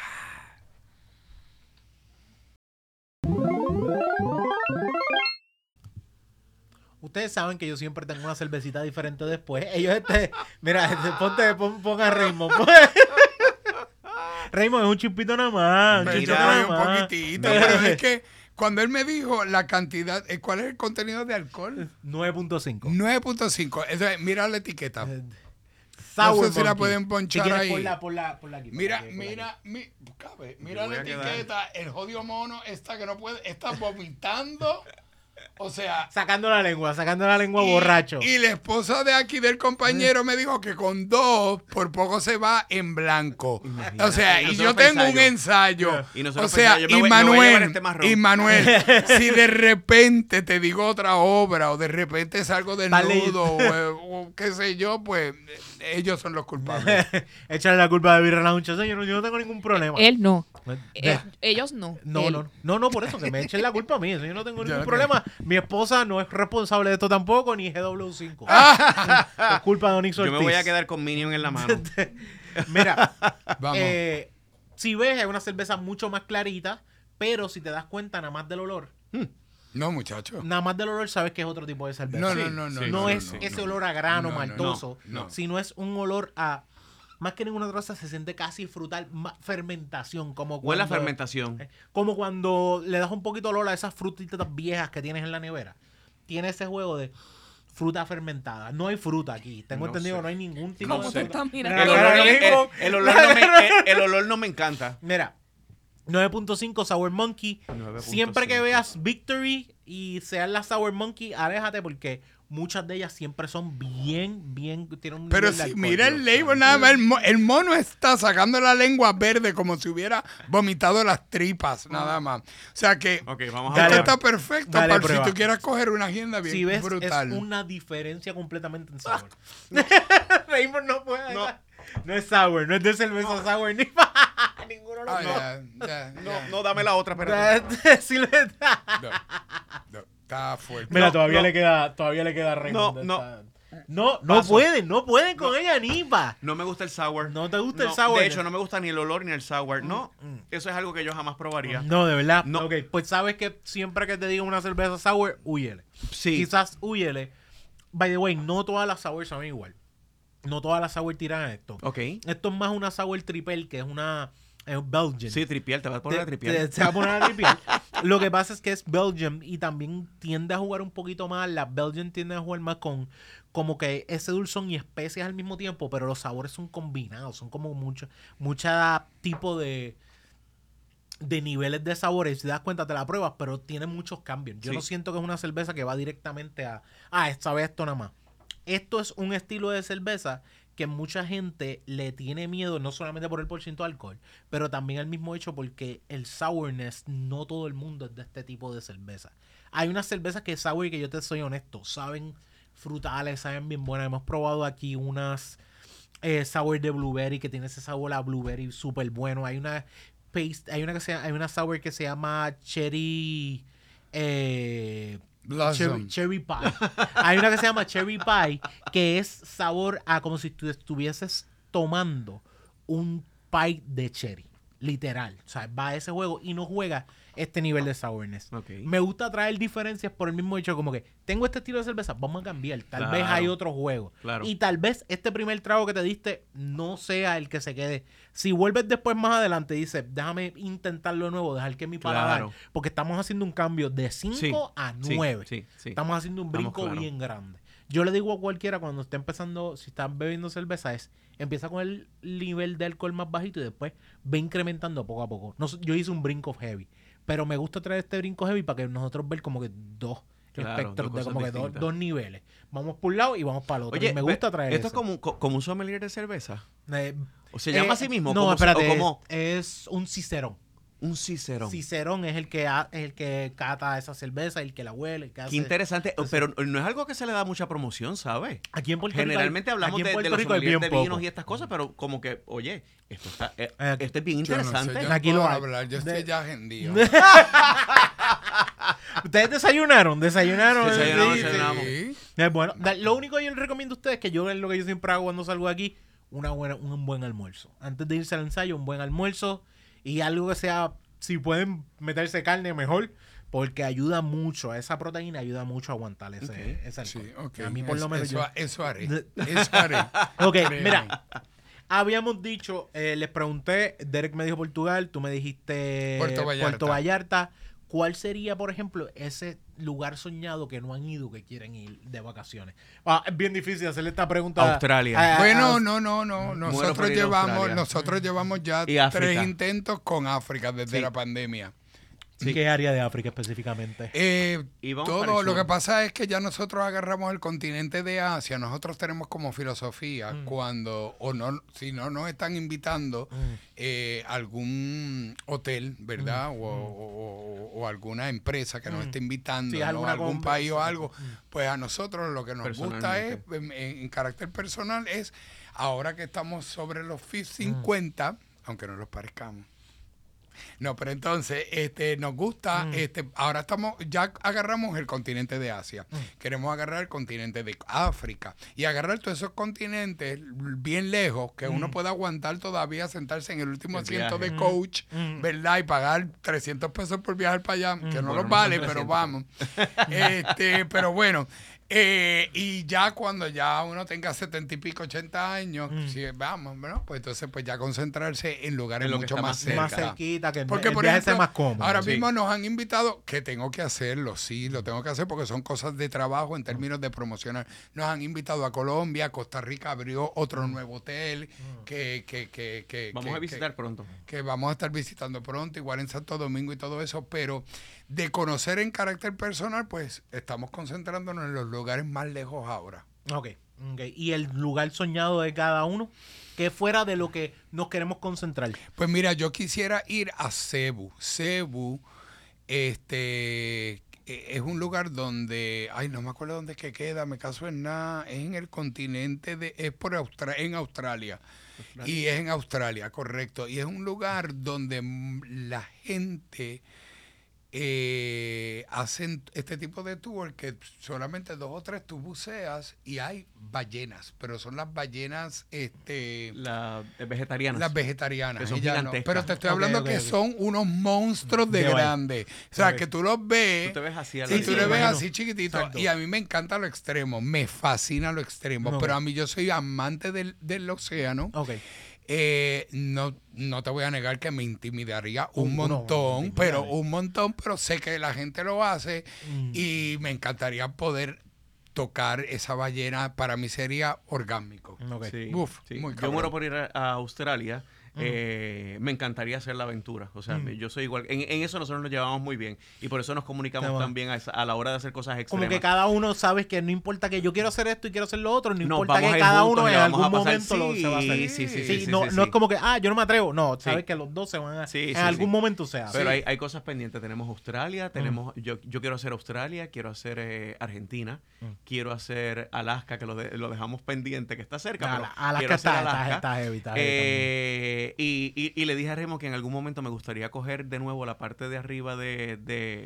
Ustedes saben que yo siempre tengo una cervecita diferente después. Ellos, este, mira, este, ponte, pon, pon a Raymond. Raymond es un chispito nada más. Un yo nada doy un más. poquitito, pero es que cuando él me dijo la cantidad, eh, ¿cuál es el contenido de alcohol? 9.5. 9.5. Entonces, mira la etiqueta. Sour No sé si la pueden ponchar ahí. aquí, Mira, mira, aquí. mi, cabe, mira la quedar- etiqueta, el jodido mono está que no puede, está vomitando. O sea, Sacando la lengua, sacando la lengua y- borracho. Y la esposa de aquí del compañero me dijo que con dos por poco se va en blanco. O sea, Y y yo tengo un ensayo. Y O sea, voy- Immanuel, este marrón. Immanuel, si de repente te digo otra obra o de repente salgo desnudo o, o qué sé yo, pues ellos son los culpables. Échale la culpa de Birra Lounge. Señor, yo no tengo ningún problema. Él no. De- Eh, ellos no. no, Él. no, no, no, por eso, que me echen la culpa a mí. Eso yo no tengo Yo ningún problema. Mi esposa no es responsable de esto tampoco, ni GW5. es culpa de Onyx Yo me voy a Ortiz. quedar con Minion en la mano. Mira, Vamos. eh, si ves, es una cerveza mucho más clarita, pero si te das cuenta nada más del olor, no, muchachos. nada más del olor sabes que es otro tipo de cerveza. No, Sí, no, no, no. sí, no, no, es no, ese olor a grano No, no, maltoso, no, no. sino es un olor a más que ninguna otra cosa se siente casi frutal, fermentación, como Huele a cuando- fermentación. eh, Como cuando le das un poquito de olor a esas frutitas viejas que tienes en la nevera. Tiene ese juego de fruta fermentada. No hay fruta aquí. Tengo No entendido sé. que no hay ningún tipo ¿Cómo de tú fruta. olor, olor me, el- el olor no me encanta. Mira, 9.5 Sour Monkey. 9.5. Siempre que veas Victory y sean las Sour Monkey, aléjate porque muchas de ellas siempre son bien, bien. Tienen un Pero si alcohol. mira el label nada más, el, mo- el mono está sacando la lengua verde como si hubiera vomitado las tripas, nada más. O sea que Ok, vamos a Dale, esto está perfecto dale para prueba. si tú quieres coger una agenda bien Si ves, brutal. es una diferencia completamente en sabor. Raymond no puede. No. No es sour, no es de cerveza sour ni ninguno de los Ah, dos. ya, ya, No, no, dame la otra, espérate. Sí le da. No, no, está fuerte. Mira, No, todavía no. le queda, todavía le queda Raymond. No, no. No, no Paso. pueden, no pueden con ella ni pa. No me gusta el sour. ¿No te gusta el sour? De hecho, no me gusta ni el olor ni el sour. No, eso es algo que yo jamás probaría. No, de verdad. No. Ok, pues sabes que siempre que te digan una cerveza sour, huyele. Sí. Quizás huyele. By the way, no todas las sour saben igual. No todas las sour tiran a esto. Ok. Esto es más una sour triple, que es una eh, Belgian. Sí, tripiel, te vas a poner a tripiel. te- Se va a poner a tripear. Lo que pasa es que es Belgium y también tiende a jugar un poquito más. Las Belgian tienden a jugar más con como que ese dulzón y especias al mismo tiempo, pero los sabores son combinados. Son como mucho, mucha tipo de de niveles de sabores. Si te das cuenta, te la pruebas, pero tiene muchos cambios. Yo Sí. no siento que es una cerveza que va directamente a, ah, esta vez esto nada más. Esto es un estilo de cerveza que mucha gente le tiene miedo, no solamente por el porcentaje de alcohol, pero también el mismo hecho porque el sourness, no todo el mundo es de este tipo de cerveza. Hay unas cervezas que sour y que yo te soy honesto, saben frutales, saben bien buenas. Hemos probado aquí unas eh, sour de blueberry que tiene ese sabor a blueberry súper bueno. Hay una hay una que se, hay una sour que se llama cherry eh. Cherry, pie. Hay una que se llama cherry pie, que es sabor a como si tú estuvieses tomando un pie de cherry. Literal. O sea, va a ese juego y no juega este nivel de sourness. Me gusta traer diferencias por el mismo hecho, como que tengo este estilo de cerveza, vamos a cambiar. Tal vez hay otro juego. Claro. Y tal vez este primer trago que te diste no sea el que se quede. Si vuelves después más adelante y dices, déjame intentarlo de nuevo, dejar que mi paladar. Claro. Porque estamos haciendo un cambio de 5 Sí, a sí, 9. sí, sí. Estamos haciendo un brinco bien grande. Yo le digo a cualquiera cuando esté empezando, si están bebiendo cerveza, es empieza con el nivel de alcohol más bajito y después ve incrementando poco a poco. No yo hice un brinco heavy, pero me gusta traer este brinco heavy para que nosotros ver como que dos Claro, espectros de como que dos, dos niveles. Vamos por un lado y vamos para el otro. Oye, Y me gusta traer Esto eso. es como, como un sommelier de cerveza. Eh, ¿O se llama eh, así mismo? No, como, espérate, como es un cicerón. Un cicerón. Cicerón es el que ha- es el que cata esa cerveza, el que la huele, el que hace. Qué interesante. Entonces- pero no es algo que se le da mucha promoción, ¿sabes? Aquí en Puerto Rico Generalmente hablamos aquí en de, de los Rico sommeliers de vinos poco. y estas cosas, pero como que, oye, esto está, eh, Eh, esto es bien Yo no sé, interesante. yo no Aquí puedo lo hay. hablar, yo estoy De- ya agendido. ¿Ustedes desayunaron? ¿Desayunaron? Desayunamos, Sí, desayunamos. Sí. Es bueno. Lo único que yo les recomiendo a ustedes, que yo es lo que yo siempre hago cuando salgo de aquí, una buena, un buen almuerzo. Antes de irse al ensayo, un buen almuerzo y algo que sea, si pueden meterse carne, mejor, porque ayuda mucho, esa proteína ayuda mucho a aguantar ese, Ok. ese alcohol. Sí, ok. A mí por lo Eso- menos eso, yo- eso haré. Eso haré. Ok, Créeme. mira. Habíamos dicho, eh, les pregunté, Derek me dijo Portugal, tú me dijiste Puerto Vallarta. Vallarta. ¿Cuál sería, por ejemplo, ese lugar soñado que no han ido, que quieren ir de vacaciones? Ah, es bien difícil hacerle esta pregunta. a- Australia. a- a- Bueno, a- no, no, no. Nosotros llevamos, nosotros llevamos ya tres intentos con África desde Sí. la pandemia. Sí. ¿Qué área de África específicamente? Eh, Y todo lo que pasa es que ya nosotros agarramos el continente de Asia. Nosotros tenemos como filosofía Mm. cuando, o no, si no nos están invitando Mm. eh, algún hotel, ¿verdad? O, o- o- o alguna empresa que nos Mm. esté invitando, Sí, algún país o algo, pues a nosotros lo que nos gusta es, en, en carácter personal, es ahora que estamos sobre los fi- 50, aunque no los parezcamos. No, pero entonces, este, nos gusta, Mm. este, ahora estamos, ya agarramos el continente de Asia, Mm. queremos agarrar el continente de África y agarrar todos esos continentes bien lejos que Mm. uno pueda aguantar todavía sentarse en el último El asiento viaje. de coach, Mm. ¿verdad? Y pagar 300 pesos por viajar para allá, que no Bueno, los vale, pero 300. vamos. este, pero bueno, eh, y ya cuando ya uno tenga setenta y pico, 80 años, Mm. si vamos, ¿no? Pues entonces pues ya concentrarse en lugares En lo que mucho más más cerca. Más cerquita, que el, Porque, el por viaje ejemplo, sea más cómodo. ahora sí. mismo nos han invitado, que tengo que hacerlo, sí, lo tengo que hacer porque son cosas de trabajo en términos de promocionar. Nos han invitado a Colombia, Costa Rica abrió otro nuevo hotel que, que, que, que- Vamos que- a visitar pronto. que, que vamos a estar visitando pronto, igual en Santo Domingo y todo eso, pero de conocer en carácter personal, pues estamos concentrándonos en los lugares más lejos ahora. Ok, ok. ¿Y el lugar soñado de cada uno? Que fuera de lo que nos queremos concentrar. Pues mira, yo quisiera ir a Cebu. Cebu, este, eh, es un lugar donde, ay, no me acuerdo dónde es que queda, me caso en nada, es en el continente de, es por Austra- en Australia. Y es en Australia, correcto. Y es un lugar donde la gente eh, hacen este tipo de tour que solamente dos o tres tú buceas y hay ballenas, pero son las ballenas, este, La eh, vegetariana. las vegetarianas. Que son ellas no. gigantescas. Pero te estoy hablando que son unos monstruos de De grandes. O sea, que tú los ves. Tú te ves así a la Sí, tú le ves así chiquitito. Exacto. Y a mí me encanta lo extremo. Me fascina lo extremo. Pero a mí yo soy amante del, del océano. Ok. Eh, no, no te voy a negar que me intimidaría un Un- uno, montón, pero un montón, pero sé que la gente lo hace Mm. y me encantaría poder tocar esa ballena. Para mí sería orgánico. Ok. Sí, Uf, sí. muy Yo muero por ir a, a Australia. Eh, me encantaría hacer la aventura. O sea, Mm. yo soy igual. En, en eso nosotros nos llevamos muy bien. Y por eso nos comunicamos bueno. también a, esa- a la hora de hacer cosas extremas. Como que cada uno sabe que no importa que yo quiero hacer esto y quiero hacer lo otro, no importa que cada juntos uno en algún momento lo se va a hacer. Sí, sí, sí, no, no es como que, ah, yo no me atrevo. No, sabes que los dos se van a. En algún momento se hace. Pero hay, hay cosas pendientes. Tenemos Australia, tenemos yo, yo quiero hacer Australia, quiero hacer eh, Argentina, Mm. quiero hacer Alaska, que lo, de- lo dejamos pendiente, que está cerca. pero Ala- Alaska quiero hacer está, está, Alaska. está heavy, está heavy Eh, y, y- y le dije a Remo que en algún momento me gustaría coger de nuevo la parte de arriba de-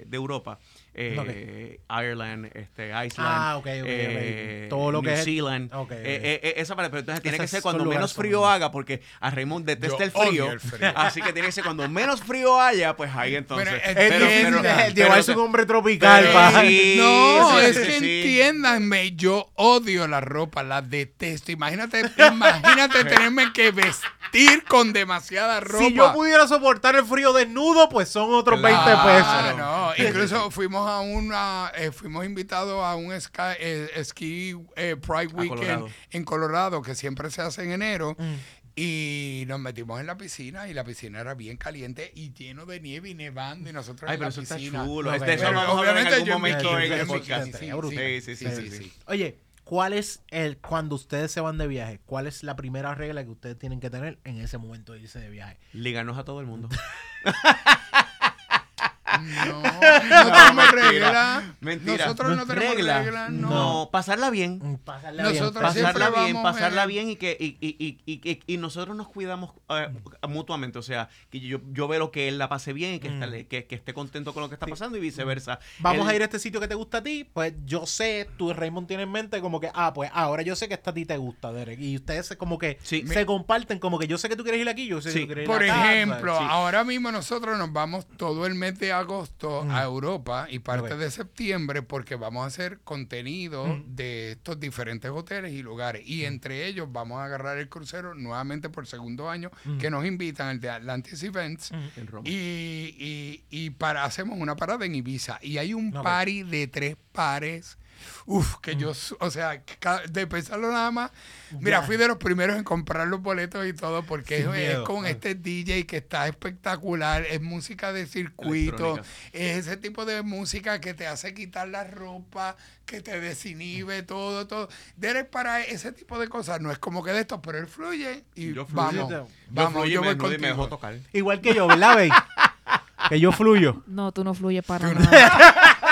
de Europa. Eh, Ireland, este, Iceland, Ah, ok, ok, ok. eh, Todo lo New que es- Zealand. ok, ok. Eh, eh, esa parte, pero entonces tiene que ser cuando menos son- frío haga, porque a Raymond detesta Yo el frío, odio el frío. Así que tiene que ser cuando menos frío haya, pues ahí entonces. Pero, Es un hombre tropical, pero- pa. sí, No, sí, es sí, que sí. entiéndanme, yo odio la ropa, la detesto. Imagínate, imagínate tenerme que vestir con demasiada ropa. Si yo pudiera soportar el frío desnudo, pues son otros 20 Ah, pesos. no. Incluso fuimos a una, eh, fuimos invitados a un sky- eh, ski eh, Pride Weekend Colorado. en Colorado, que siempre se hace en enero. Mm. Y nos metimos en la piscina y la piscina era bien caliente y lleno de nieve y nevando y nosotros Ay, en pero la eso está piscina. chulo. Este, eso Pero lo vamos a hablar en obviamente algún yo en momento en el podcast. sí, sí, sí. Oye, ¿cuál es el cuando ustedes se van de viaje? ¿Cuál es la primera regla que ustedes tienen que tener en ese momento de irse de viaje? Líganos a todo el mundo. No, no tenemos regla. Mentira. Nosotros no tenemos Regla. regla, No. no. pasarla bien. Mm, Pasarla Nosotros bien. pasarla bien, vamos, pasarla eh, bien y que y, y- y- y- nosotros nos cuidamos eh, mutuamente, o sea, que yo, yo veo que él la pase bien y que, está- Mm. que, que esté contento con lo que está pasando y viceversa. Vamos Él- a ir a este sitio que te gusta a ti, pues yo sé, tú Raymond tiene en mente como que, ah, pues ahora yo sé que esto a ti te gusta, Derek. Y ustedes como que Sí. se comparten, como que yo sé que tú quieres ir aquí, yo sé que Sí. tú quieres ir Por acá, ejemplo, ahora mismo nosotros nos vamos todo el mes de agosto Mm. a Europa y parte de septiembre porque vamos a hacer contenido Mm. de estos diferentes hoteles y lugares. Y entre ellos vamos a agarrar el crucero nuevamente por segundo año Mm. que nos invitan, el de Atlantis Events. Mm. en Roma. Y, y, y para, hacemos una parada en Ibiza. Y hay un party de tres pares. Uf, que yo, su- o sea, de pensarlo nada más. Mira, fui de los primeros en comprar los boletos y todo, porque es, con Ah. este DJ que está espectacular. Es música de circuito. Es ese tipo de música que te hace quitar la ropa, que te desinhibe, todo, todo. Derek para ese tipo de cosas no es como que de esto, pero él fluye y Yo fluyo. vamos. Yo Vamos, yo me voy me tocar. Igual que yo, ¿verdad, que yo fluyo. No, tú no fluyes para nada.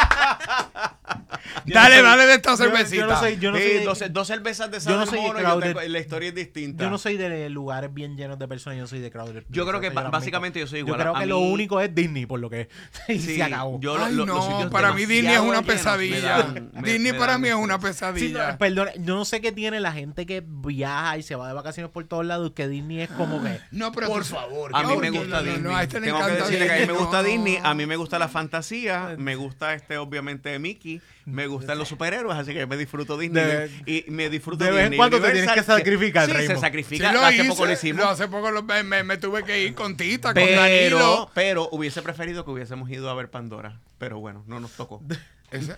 Dale, no dale de esta cervecita. Yo no soy, yo no soy de- dos, dos cervezas de yo no soy crowded. yo tengo- la historia es distinta. yo no soy de lugares bien llenos de personas, yo soy de crowded. Yo creo que lo básicamente yo soy igual. Yo creo A que lo mí- único es Disney, por lo que Sí, se acabó. yo lo- Ay, lo- no, para mí Disney es una pesadilla. dan- me- Disney me para mí es una. Sí, no, pesadilla. perdona, yo no sé qué tiene la gente que viaja y se va de vacaciones por todos lados, que Disney es como que... no, pero Por favor, A mí me no, gusta no, no, Disney. no, a este le Tengo que encanta decirle que a mí me Disney, gusta no. Disney, a mí me gusta la fantasía, me gusta este obviamente Mickey, me gustan los superhéroes, así que me disfruto Disney De- y me disfruto de vez en Disney. cuando te Universal, tienes que sacrificar, Sí, se. Sí, sacrifica. lo hace hice, poco lo hicimos. hace poco lo- me, me- me tuve que ir con Tita, con pero, Danilo. pero hubiese preferido que hubiésemos ido a ver Pandora. Pero bueno, no nos tocó. Ese-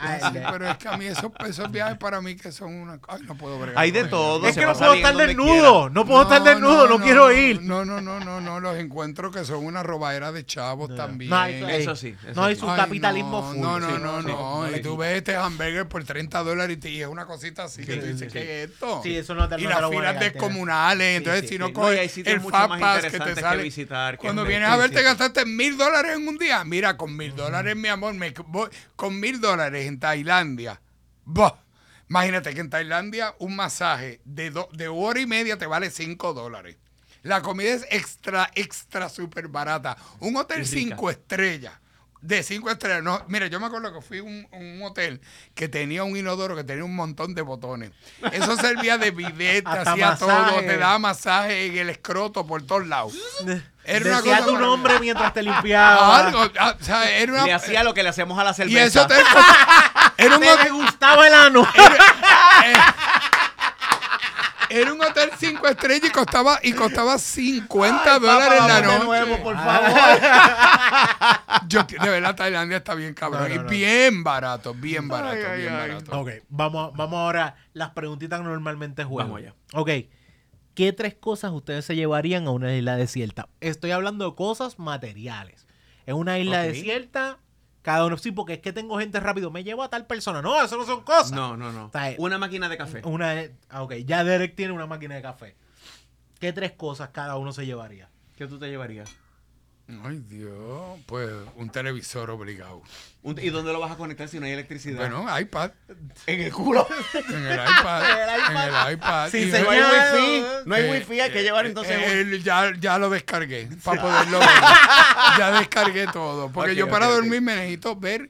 pero es que a mí esos, esos viajes para mí que son una... Ay, no puedo bregar Hay de todo. Es que no puedo estar desnudo, no puedo estar desnudo, no, quiero ir. No, no, no, no, no, los encuentro que son una robadera de chavos también. No, Eso sí, eso No hay su Ay, capitalismo no, full. No, no, sí, no, sí, no. Y tú ves este hamburger por 30 dólares y, te- y es una cosita así que Sí, tú dices, sí, ¿qué es esto? Sí, eso no te- Y las lo voy a filas descomunales. Entonces, sí, si no coges el Fast Pass que te sale. visitar, Cuando vienes a ver, te gastaste mil dólares en un día. Mira, con mil dólares, mi amor, me voy con mil dólares en Tailandia. Bah. Imagínate que en Tailandia un masaje de, do- de hora y media te vale cinco dólares. La comida es extra, extra súper barata. Un hotel Y rica. cinco estrellas. De cinco estrellas. No, mira, yo me acuerdo que fui a un, un hotel que tenía un inodoro que tenía un montón de botones. Eso servía de bidet, te hacía todo, te daba masaje en el escroto por todos lados. Era una Decía cosa tu nombre mientras te limpiaba. Algo, ah, o sea, era una, Le hacía lo que le hacemos a la y cerveza. ese hotel co- era un Te gustaba el ano. era un hotel cinco estrellas y costaba y costaba 50 Ay, dólares papá, la vamos de noche. nuevo, por favor. Yo, de verdad, Tailandia está bien cabrón. No, no, y bien barato, bien barato, Ay, bien ay. barato. Ok, vamos, vamos ahora las preguntitas que normalmente juego. Vamos allá. Ok. ¿qué tres cosas ustedes se llevarían a una isla desierta? Estoy hablando de cosas materiales. En una isla desierta, cada uno, sí, porque es que tengo gente rápido, me llevo a tal persona. No, eso no son cosas. No, no, no. O sea, Una máquina de café. Una, ah, ok, ya Derek tiene una máquina de café. ¿Qué tres cosas cada uno se llevaría? ¿Qué tú te llevarías? Ay, Dios. Pues un televisor obligado. Un- ¿Y dónde lo vas a conectar si no hay electricidad? Bueno, iPad. en el culo. En el iPad. en el iPad. Señor. no hay Señal. wifi. No hay Eh, wifi, hay que llevar entonces. Eh, ya, ya lo descargué para poderlo ver. ya descargué todo. Porque yo para dormir me necesito ver,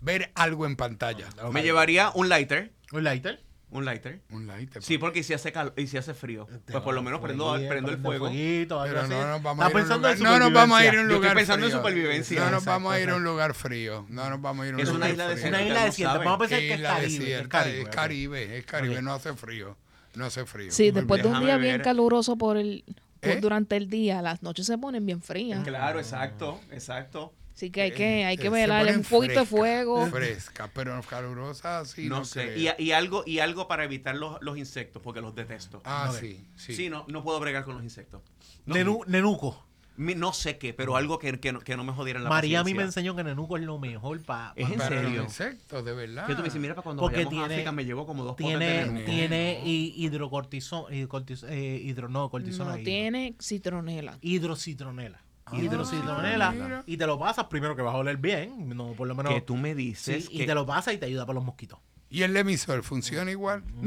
ver algo en pantalla. Me llevaría un lighter. ¿Un lighter? Un lighter. Un lighter. Sí, porque si hace calor y si hace frío, pues por lo menos prendo, Fueguito, prendo el fuego. fueguito, algo Pero así. no nos vamos a ir a un lugar, en no nos vamos a ir a un Yo estoy lugar pensando en frío. supervivencia. No nos vamos a ir a un lugar frío. No nos vamos a ir a un Es una lugar isla frío. desierta. Una isla no desierta. saben. Vamos a pensar ¿Qué que es Caribe. Es? Caribe. Es. Caribe, es Caribe, no hace frío. No hace frío. Sí, después de un día bien caluroso por el por- ¿Eh? durante el día, las noches se ponen bien frías. Claro, exacto, exacto. Así que hay que, hay Eh, que velar un poquito de fuego. Fresca, pero calurosa sí. no, No, sé. Y, y algo, y algo para evitar los, los insectos, porque los detesto. Ah, Ok. sí, sí. Sí, no, no puedo bregar con los insectos. No, Nenu- Nenuco. mi- no sé qué, pero algo que, que, no, que no me jodieran la María a mí me enseñó que Nenuco es lo mejor para... Es en Para los serio. insectos, de verdad. Que tú me dices, mira, para cuando Porque vayamos a África me llevo como dos potes Tiene, de Nenuco. tiene hi- hidrocortisona, hidrocortis- eh, hidro, no, cortisona. No hidro. tiene citronela. hidrocitronela. Ah, hidrocitronela. mira. Y te lo pasas primero que vas a oler bien. No, por lo menos. Que tú me Sí, dices y te lo pasas y te ayuda para los mosquitos. ¿Y el emisor funciona igual?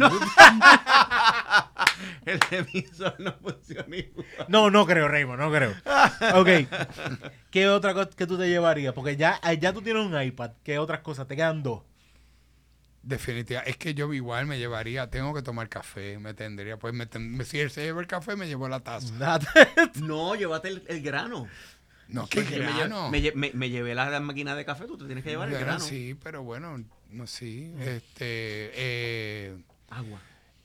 el emisor no funciona igual. No, no creo, Raymond, no creo. Ok. ¿Qué otra cosa que tú te llevarías? Porque ya, ya tú tienes un iPad. ¿Qué otras cosas? Te quedan dos. Definitiva. Es que yo igual me llevaría, tengo que tomar café, me tendría, pues me ten- si él se lleva el café, me llevo la taza. No, llévate el, el grano. No, lle- grano. Me, lle- me- me llevé la máquina de café, tú te tienes que llevar el grano. Sí, pero bueno, no sí. Este, eh, Agua.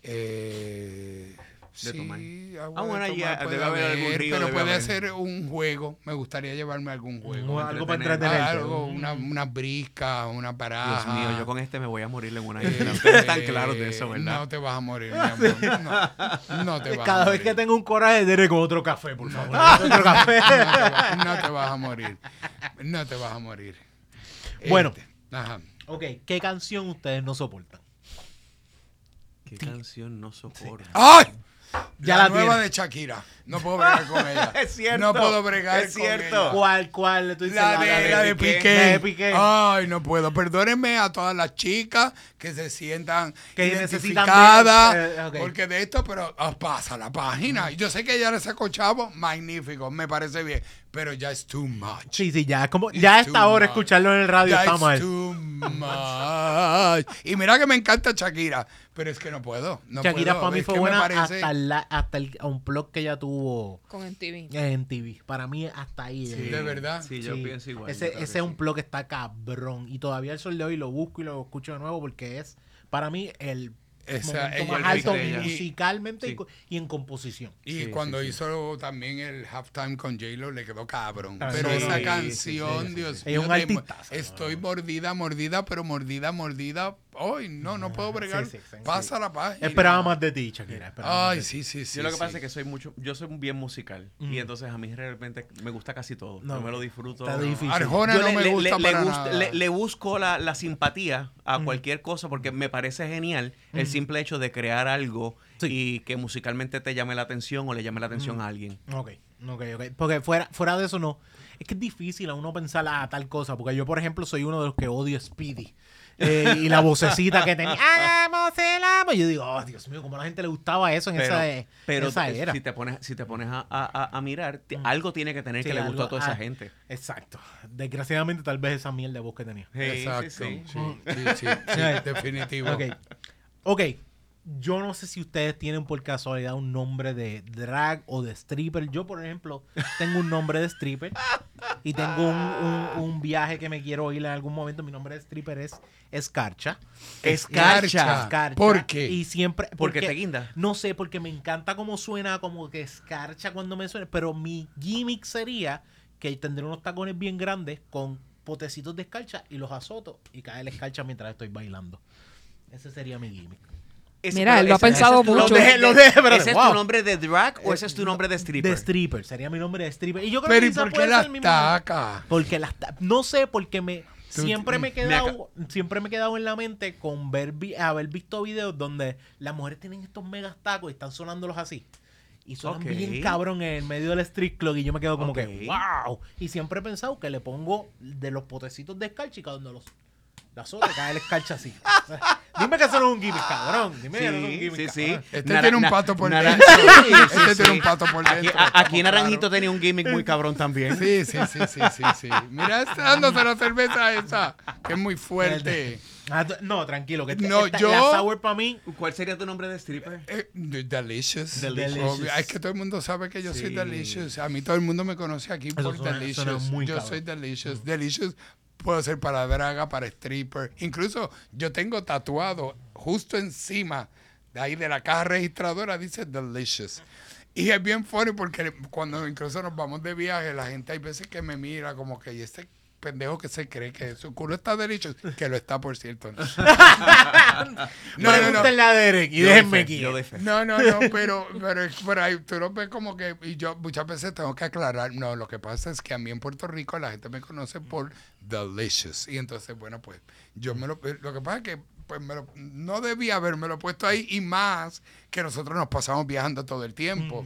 eh, De sí, tomar. agua Ah, bueno, allí tomar debe puede haber algún haber, río, Pero puede haber. ser un juego. Me gustaría llevarme algún juego. algo para entretener. Ah, algo, una, una brisca, una Dios baraja. mío, yo con este me voy a morir en una isla. Ustedes están claros de eso, ¿verdad? No te vas a morir, mi amor. No, no te vas a Cada vez morir. que tengo un coraje, Derek con otro café, por favor. otro café. no, te va- no te vas a morir. No te vas a morir. Bueno. Este, ajá. ok, ¿qué canción ustedes no soportan? ¿Qué canción no soporto? ¡Ay! Ya la, la nueva tiene. de Shakira. No puedo bregar con ella. Es cierto, No puedo bregar es con cierto. ella. ¿Cuál, cuál? Tú dices La de, la de Piqué. Piqué. La de Piqué. Ay, no puedo. Perdónenme a todas las chicas que se sientan Que identificadas eh, porque de esto, pero ah, pasa la página. Yo sé que ella le sacó chavo, magnífico, me parece bien, pero ya es too much. Sí, sí, ya es como. Ya a It's esta too hora much. escucharlo en el radio Ya está es mal. too much. Y mira que me encanta Shakira, pero es que no puedo. No Shakira puedo. para mí Es fue buena parece- hasta, la, hasta el unplug que ella tuvo Con el TV. en TV. Para mí, hasta ahí. Sí, llegué. de verdad. Sí, yo Sí. pienso igual. Ese, ese es sí. un plug que está cabrón. Y todavía el sol de hoy lo busco y lo escucho de nuevo porque es, para mí, el Esa- momento más alto musicalmente y Sí. co- y, en composición. Y Sí, cuando sí, sí. hizo también el halftime con J-Lo le quedó cabrón. Ah, pero sí, esa sí, canción, sí, sí, Dios sí. mío. Es un de- artistazo. estoy mordida, mordida, pero mordida, mordida. Ay, no, no puedo bregar. sí, sí, Pasa sí. la página. Esperaba más de ti, Shakira. Ay, sí, sí, sí. Yo lo que sí. pasa es que soy mucho, yo soy bien musical Mm. y entonces a mí realmente me gusta casi todo. No, yo me lo disfruto. está difícil. Arjona Yo no le, me gusta le- para le nada. le- le busco la, la simpatía a Mm. cualquier cosa porque me parece genial el Mm. simple hecho de crear algo Sí. y que musicalmente te llame la atención o le llame la atención Mm. a alguien. Ok, ok, ok. Porque fuera, fuera de eso no. Es que es difícil a uno pensar a tal cosa. Porque yo, por ejemplo, soy uno de los que odio Speedy. Eh, y la vocecita que tenía. ¡Hagamos el amor! Y yo digo, oh, Dios mío, cómo a la gente le gustaba eso en Pero, esa, eh, pero esa te- era. si te pones, si te pones a, a- a- a mirar, te- Mm. algo tiene que tener Sí, que le gustó a toda esa ah, gente. Exacto. Desgraciadamente, tal vez esa miel de voz que tenía. Sí, Exacto. sí, Sí, sí. sí, sí, sí, definitivo. Ok. Ok. Yo no sé si ustedes tienen por casualidad un nombre de drag o de stripper. Yo, por ejemplo, tengo un nombre de stripper y tengo un, un- un viaje que me quiero ir en algún momento. Mi nombre de stripper es Escarcha. Escarcha. Escarcha. ¿Por qué? Y siempre. Porque te guinda. No sé, porque me encanta cómo suena, como que escarcha cuando me suena. Pero mi gimmick sería que tendré unos tacones bien grandes con potecitos de escarcha y los azoto y cae la escarcha mientras estoy bailando. Ese sería mi gimmick. Ese- Mira, él lo ha pensado es tu mucho. nombre- Lo dejé- lo dejé, espérate, ¿Ese es tu nombre de drag o ese es tu nombre de stripper? De stripper, sería mi nombre de stripper. Y yo creo Pero que ¿y por qué puede la ser el mismo nombre. taca? Porque las no sé, porque me siempre me he me quedado, siempre me he quedado en la mente con ver vi- haber visto videos donde las mujeres tienen estos megas tacos y están sonándolos así. Y suenan Ok. bien cabrón en el medio del street club y yo me quedo como que, wow. Y siempre he pensado que le pongo de los potecitos de escarcha y cuando los la sola cae el escarcha así. Dime que eso no es un gimmick, cabrón. Dime que no es un gimmick, sí, sí. cabrón. Este Nara- tiene un pato por nara- dentro. Sí, sí, este tiene un pato por Aquí, dentro. a- aquí Naranjito tenía un gimmick muy cabrón también. Sí, sí, sí, sí, sí, sí. Mira, está dándose la cerveza esa, que es muy fuerte. Ah, no, tranquilo. Que No, esta- yo- La sour para mí ¿Cuál sería tu nombre de stripper? Eh, delicious. Delicious. Obvio, Es que todo el mundo sabe que yo soy delicious. A mí todo el mundo me conoce aquí por suena- delicious. suena muy yo cabrón. soy delicious. Delicious puedo ser para draga, para stripper. Incluso yo tengo tatuado justo encima de ahí de la caja registradora dice delicious. Y es bien funny porque cuando incluso nos vamos de viaje, la gente hay veces que me mira como que, y este pendejo que se cree que su culo está delicious, que lo está, por cierto. No, no, no. A Derek y Yo déjenme aquí. No, no, no, pero, pero, pero ahí tú lo ves como que, y yo muchas veces tengo que aclarar, no, lo que pasa es que a mí en Puerto Rico la gente me conoce por Delicious. Y entonces, bueno, pues yo me lo, lo que pasa es que pues me lo, no debía haberme lo puesto ahí y más que nosotros nos pasamos viajando todo el tiempo.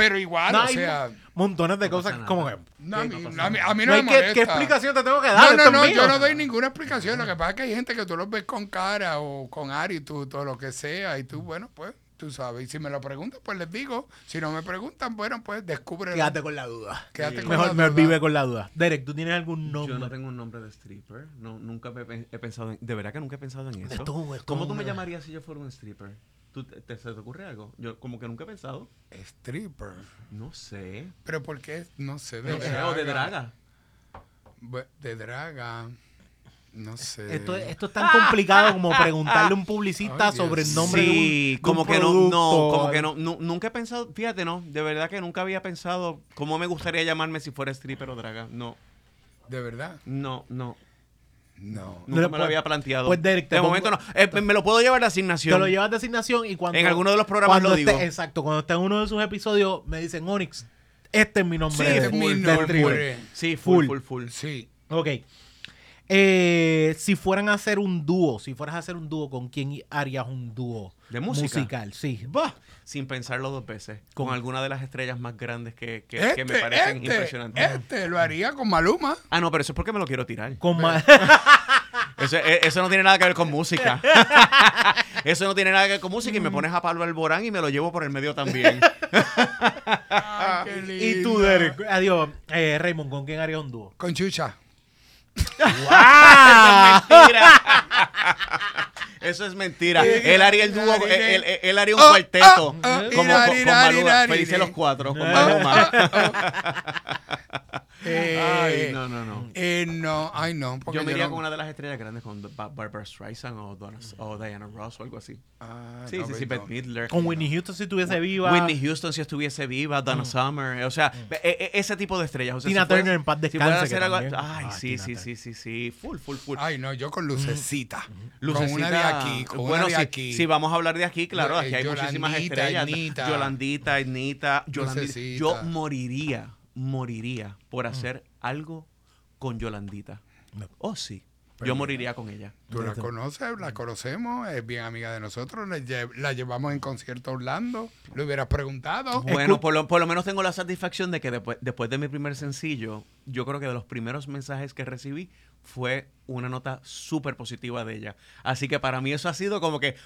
Pero igual, No, o sea, mo- montones de No cosas como que. no, a, ¿Qué? mí, No no, pasa a mí, nada. a mí no, No hay me molesta. ¿Qué explicación te tengo que dar? No, no, no, yo no doy ninguna explicación. Lo que pasa es que hay gente que tú los ves con cara o con actitud o lo que sea y tú, bueno, pues, tú sabes. Y si me lo preguntan, pues les digo. Si no me preguntan, bueno, pues descubre. Quédate con la duda. Quédate con Mejor la me duda. vive con la duda. Derek, ¿tú tienes algún Yo no nombre? tengo un nombre de stripper. No, nunca he, he pensado en... De verdad que nunca he pensado en eso. Esto- esto ¿Cómo es tú me llamarías si yo fuera un stripper? ¿Tú, te, te- ¿Se te ocurre algo? Yo como que nunca he pensado. Stripper. No sé. Pero ¿por qué? No sé. De No sé, o de draga. De draga. No sé. Esto, es- esto es tan complicado como preguntarle a un publicista sobre el nombre de un- Sí, de un como que no, producto. no, como que no, nu- nunca he pensado, fíjate, no, de verdad que nunca había pensado cómo me gustaría llamarme si fuera stripper o draga. No, ¿De verdad? no, no. No. Nunca me pues- lo había planteado. pues, Derek, te de pongo- momento no. Eh, me lo puedo llevar de asignación. Te lo llevas de asignación y cuando. En alguno de los programas cuando lo esté- digo. Exacto, cuando esté en uno de sus episodios, me dicen Onyx, este es mi nombre. Sí, de- este es mi del nombre. stripper". Sí, full, Full. full, full. Sí. Ok. Eh, si fueran a hacer un dúo, si fueras a hacer un dúo, ¿con quién harías un dúo? ¿De música? Musical, sí. Bah, sin pensarlo dos veces. Con alguna de las estrellas más grandes que, que- Este, que me parecen este, impresionantes. Este lo haría con Maluma. Ah, no, pero eso es porque me lo quiero tirar. Con ma- Eso, eh, eso no tiene nada que ver con música. eso no tiene nada que ver con música y me pones a Pablo Alborán y me lo llevo por el medio también. Ay, qué y tú, lindo. Derek. Adiós. Eh, Raymond, ¿con quién harías un dúo? Con Chucha. Mentira. Eso es mentira. Él haría el dúo, él, él- él haría un Oh, cuarteto. oh, oh, como con, con Maluma. Felices los cuatro. Con. Maluma. Eh, Ay, no, no, no. eh, no, ay no. Yo me iría no- con una de las estrellas grandes, con Ba- Barbara Streisand o, Donna- o Diana Ross o algo así. Ah, Sí, no, sí, sí, no. Bette Midler. Con Whitney Houston si estuviese viva. Whitney Houston si estuviese viva, Donna Summer, o sea, e- e- ese tipo de estrellas. O sea, Tina si Turner en paz si descanse, hacer que algo-. Ay, Ah, sí, sí, sí, sí, sí, full, full, full. Ay, no, yo con lucecita. Lucecita. Con una de aquí, con bueno, una de si, aquí. si vamos a hablar de aquí, claro, aquí hay eh, muchísimas Yolandita, estrellas. Yolandita, Ednita, Yolandita. Lucecita. Yo moriría, moriría por hacer algo con Yolandita. No. Oh, sí. Pues Yo moriría con ella. Tú la conoces, la conocemos, es bien amiga de nosotros, la, lle- la llevamos en concierto a Orlando, le hubieras preguntado. Bueno, por lo, por lo menos tengo la satisfacción de que después, después de mi primer sencillo, yo creo que de los primeros mensajes que recibí fue una nota súper positiva de ella. Así que para mí eso ha sido como que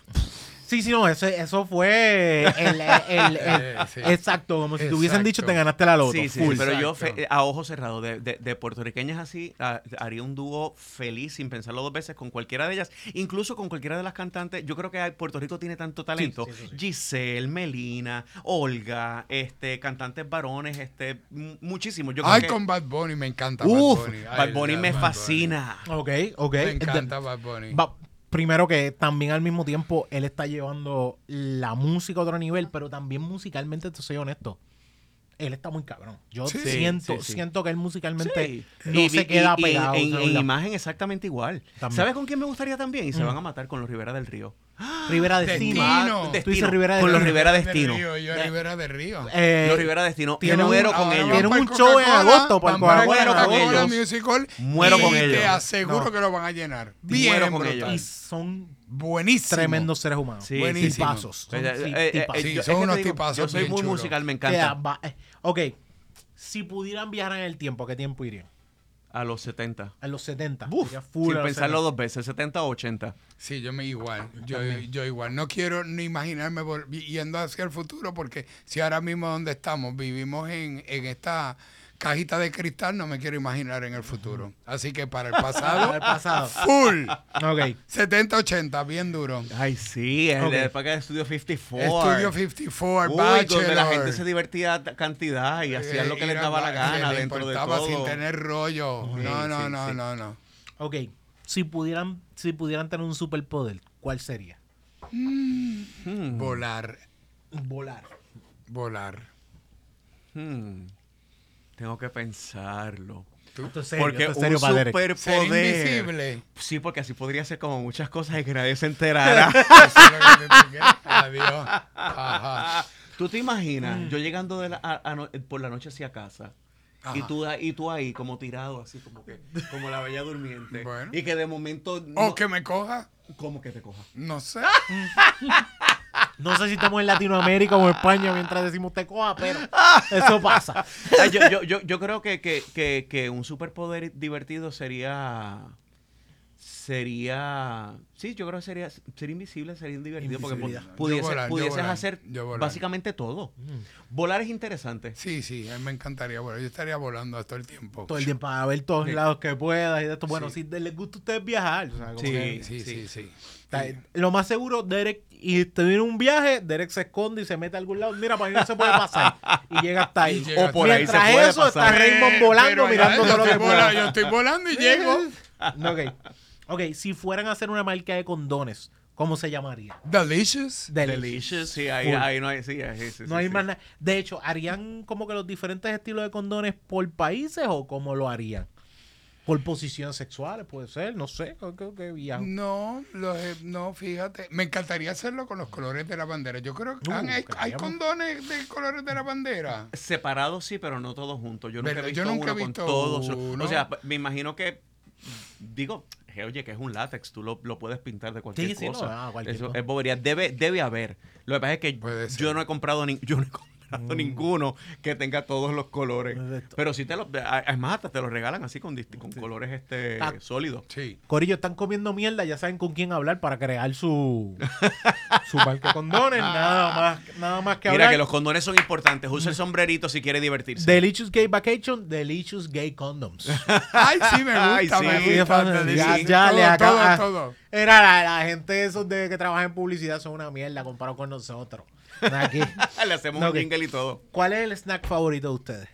Sí, sí, no, eso, eso fue el, el- el- el- sí. exacto, como si te hubiesen dicho te ganaste la loto. Sí, sí, full. pero yo Exacto. a ojos cerrados, de, de, de puertorriqueñas así, haría un dúo feliz sin pensarlo dos veces con cualquiera de ellas, incluso con cualquiera de las cantantes. Yo creo que Puerto Rico tiene tanto talento. sí, eso sí. Giselle, Melina, Olga, este, cantantes varones, este, muchísimos. Yo creo Ay, que- con Bad Bunny, me encanta Uf, Bad Bunny. Ay, Bad Bunny me Bad fascina. Ok, ok. Me encanta Bad Bunny. va- primero que también al mismo tiempo él está llevando la música a otro nivel, pero también musicalmente, te soy honesto. Él está muy cabrón. Yo Sí. siento, Sí, sí, sí. siento que él musicalmente Sí. no Y- se y- queda y- pegado. En, en la- imagen exactamente igual. También. ¿Sabes con quién me gustaría también? Y se Mm. van a matar con los Rivera del Río. Rivera Destino. Destino. Tú dices Rivera Con los Destino. Rivera De Destino. Río, yo Rivera de Río. Eh, Los Rivera Destino. tiene Yo un- muero con ellos. Tiene van un show en agosto para Coca-Cola con Coca-Cola ellos. Music Hall Muero y con te ellos. aseguro No. que lo van a llenar. Bien Muero con brutal. ellos. y son Buenísimo. tremendos seres humanos. Sí, Buenísimo. Tipazos. Son Eh, eh, eh, tipazos. Sí, son unos te digo, tipazos Yo soy bien muy musical, me encanta. ok, si pudieran viajar en el tiempo, ¿a qué tiempo irían? A los 70. A los 70. Uf, Iría full sin pensarlo 70. dos veces, 70 o 80. Sí, yo me igual. Yo, también. yo igual. No quiero ni imaginarme vol- yendo hacia el futuro porque si ahora mismo donde estamos vivimos en, en esta cajita de cristal, no me quiero imaginar en el futuro. Así que para el pasado, Al pasado. full. Ok. 70-80, bien duro. Ay, sí, el Ok. de para de Estudio 54. Estudio 54, Uy, Bachelor. donde la gente se divertía cantidad y hacían lo que Eh, les daba la gana le dentro de importaba todo. sin tener rollo. No, no, sí, no, sí. no, no. Ok. Si pudieran, si pudieran tener un superpoder, ¿cuál sería? Hmm, Volar, Volar. volar. hmm. Tengo que pensarlo. Serio, Porque un serio. Ser superpoder. invisible. Sí, porque así podría ser como muchas cosas y que nadie se enterara. Eso es lo que tú quieres. Adiós. Ajá. ¿Tú te imaginas Mm. yo llegando de la- a- a no- por la noche hacia casa? Y tú, y tú ahí como tirado, así como que, como la bella durmiente. Bueno. Y que de momento, O que me coja. ¿cómo que te coja? No sé. No sé si estamos en Latinoamérica o en España mientras decimos te coja, pero eso pasa. Yo, yo, yo, yo creo que, que, que, que un superpoder divertido sería. Sería. Sí, yo creo que sería. Ser invisible sería divertido porque pudiese- volar, pudieses volar, hacer básicamente todo. Volar es interesante. Sí, sí, a mí me encantaría volar. Yo estaría volando todo el tiempo. Todo el tiempo para ver todos lados que puedas y de esto. Bueno, Sí. si les gusta a ustedes viajar. o sea, como Sí. que- Sí, sí, sí. está- Lo más seguro, Derek, y te viene un viaje, Derek se esconde y se mete a algún lado. Mira, para mí no se puede pasar. Y llega hasta ahí. Llega O por ahí se puede eso, pasar. está Raymond volando, mirando yo todo lo que estoy volando, pueda. Yo estoy volando y llego. Ok. Ok, si fueran a hacer una marca de condones, ¿cómo se llamaría? Delicious. Delicious, sí, ahí, ahí no hay. Sí, sí, sí, No hay sí. más nada. De hecho, ¿harían como que los diferentes estilos de condones por países o cómo lo harían? Por posiciones sexuales, puede ser, no sé. Que viajan. No, los, eh, no, fíjate. Me encantaría hacerlo con los colores de la bandera. Yo creo que Uh, han- hay, hay condones de colores de la bandera. Separados sí, pero no todos juntos. Yo nunca he visto Yo nunca uno he con visto todos. uno. O sea, me imagino que. Digo, que, oye, que es un látex, tú lo, lo puedes pintar de cualquier Sí, sí, no, cosa. cualquier Eso cosa. es bobería. Debe, debe haber. Lo que pasa es que yo no he comprado ni, yo no he comprado Mm. ninguno que tenga todos los colores. Perfecto. Pero si te lo, es más, hasta te lo regalan así con, con colores este Ah. sólidos. Sí. Corillo, están comiendo mierda, ya saben con quién hablar para crear su, su condones. Nada más, nada más que Mira hablar. que los condones son importantes. Usa el sombrerito si quiere divertirse. Delicious Gay Vacation, Delicious Gay Condoms. Ay, sí, me gusta, Ay, sí. me gusta. Ya- ya todo, le acaba- todo, todo. Era la, la gente esos de que trabaja en publicidad son una mierda comparado con nosotros. Aquí. Le hacemos No, un jingle y todo. ¿Cuál es el snack favorito de ustedes?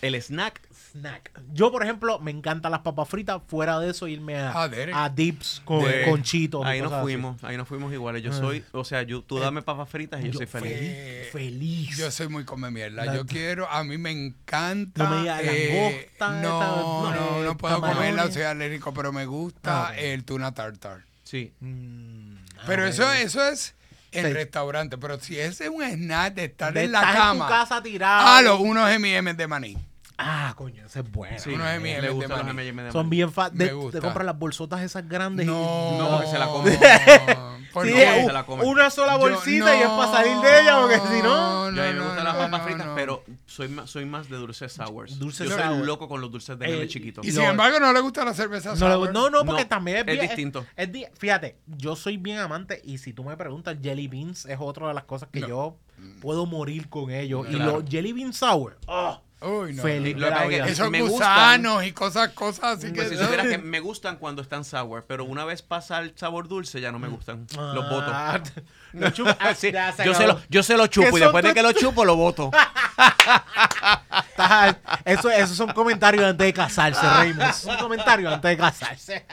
El snack Snack. Yo, por ejemplo, me encantan las papas fritas. Fuera de eso, irme a, Ah, a dips con, de- con chitos. y Ahí nos así. fuimos, ahí nos fuimos iguales. Yo soy, o sea, yo, tú dame papas fritas y yo, Yo soy feliz. feliz. Feliz. Yo soy muy come mierda. La- Yo quiero, a mí me encanta. No me digas eh, langosta, no, esta- no, eh, no puedo camarones. comerla, soy alérgico, pero me gusta Ah, el tuna tartar. Sí. Mm, Pero ah, eso, eso es en Sí. restaurante. Pero si ese es un snack de estar De en la estar cama. en tu casa tirado. Ah, los unos M&M de maní. Ah, coño, ese es bueno. Sí, Unos M&M de los maní. De Son bien fáciles. De, de comprar las bolsotas esas grandes. y- No, No, que se la come. ¿Por Sí, qué? u- se la come. una sola Yo- bolsita y es para salir de ella, porque si no. Yo a mí me gustan las papas no, fritas, no. pero soy más, soy más de dulces sours. Dulces yo sour. soy loco con los dulces de Eh, nene chiquito. Y sin embargo, no le gusta la cerveza sour. no, no, porque No, también es, es bien- distinto. es fíjate, yo soy bien amante y si tú me preguntas, jelly beans es otra de las cosas que No. yo puedo morir con ellos. y Claro. los jelly beans sour, oh, Uy, no. feliz de la vida. Esos me gusanos y cosas, cosas así Pues que... si supieras que me gustan cuando están sour, pero una vez pasa el sabor dulce ya no me gustan. Los voto. Ah, los chup- ah, Sí, ya se yo, se lo, yo se lo ¿Qué chupo y después de que lo chupo lo voto. Eso, esos son comentarios antes de casarse, Raymond. Esos son comentarios antes de casarse.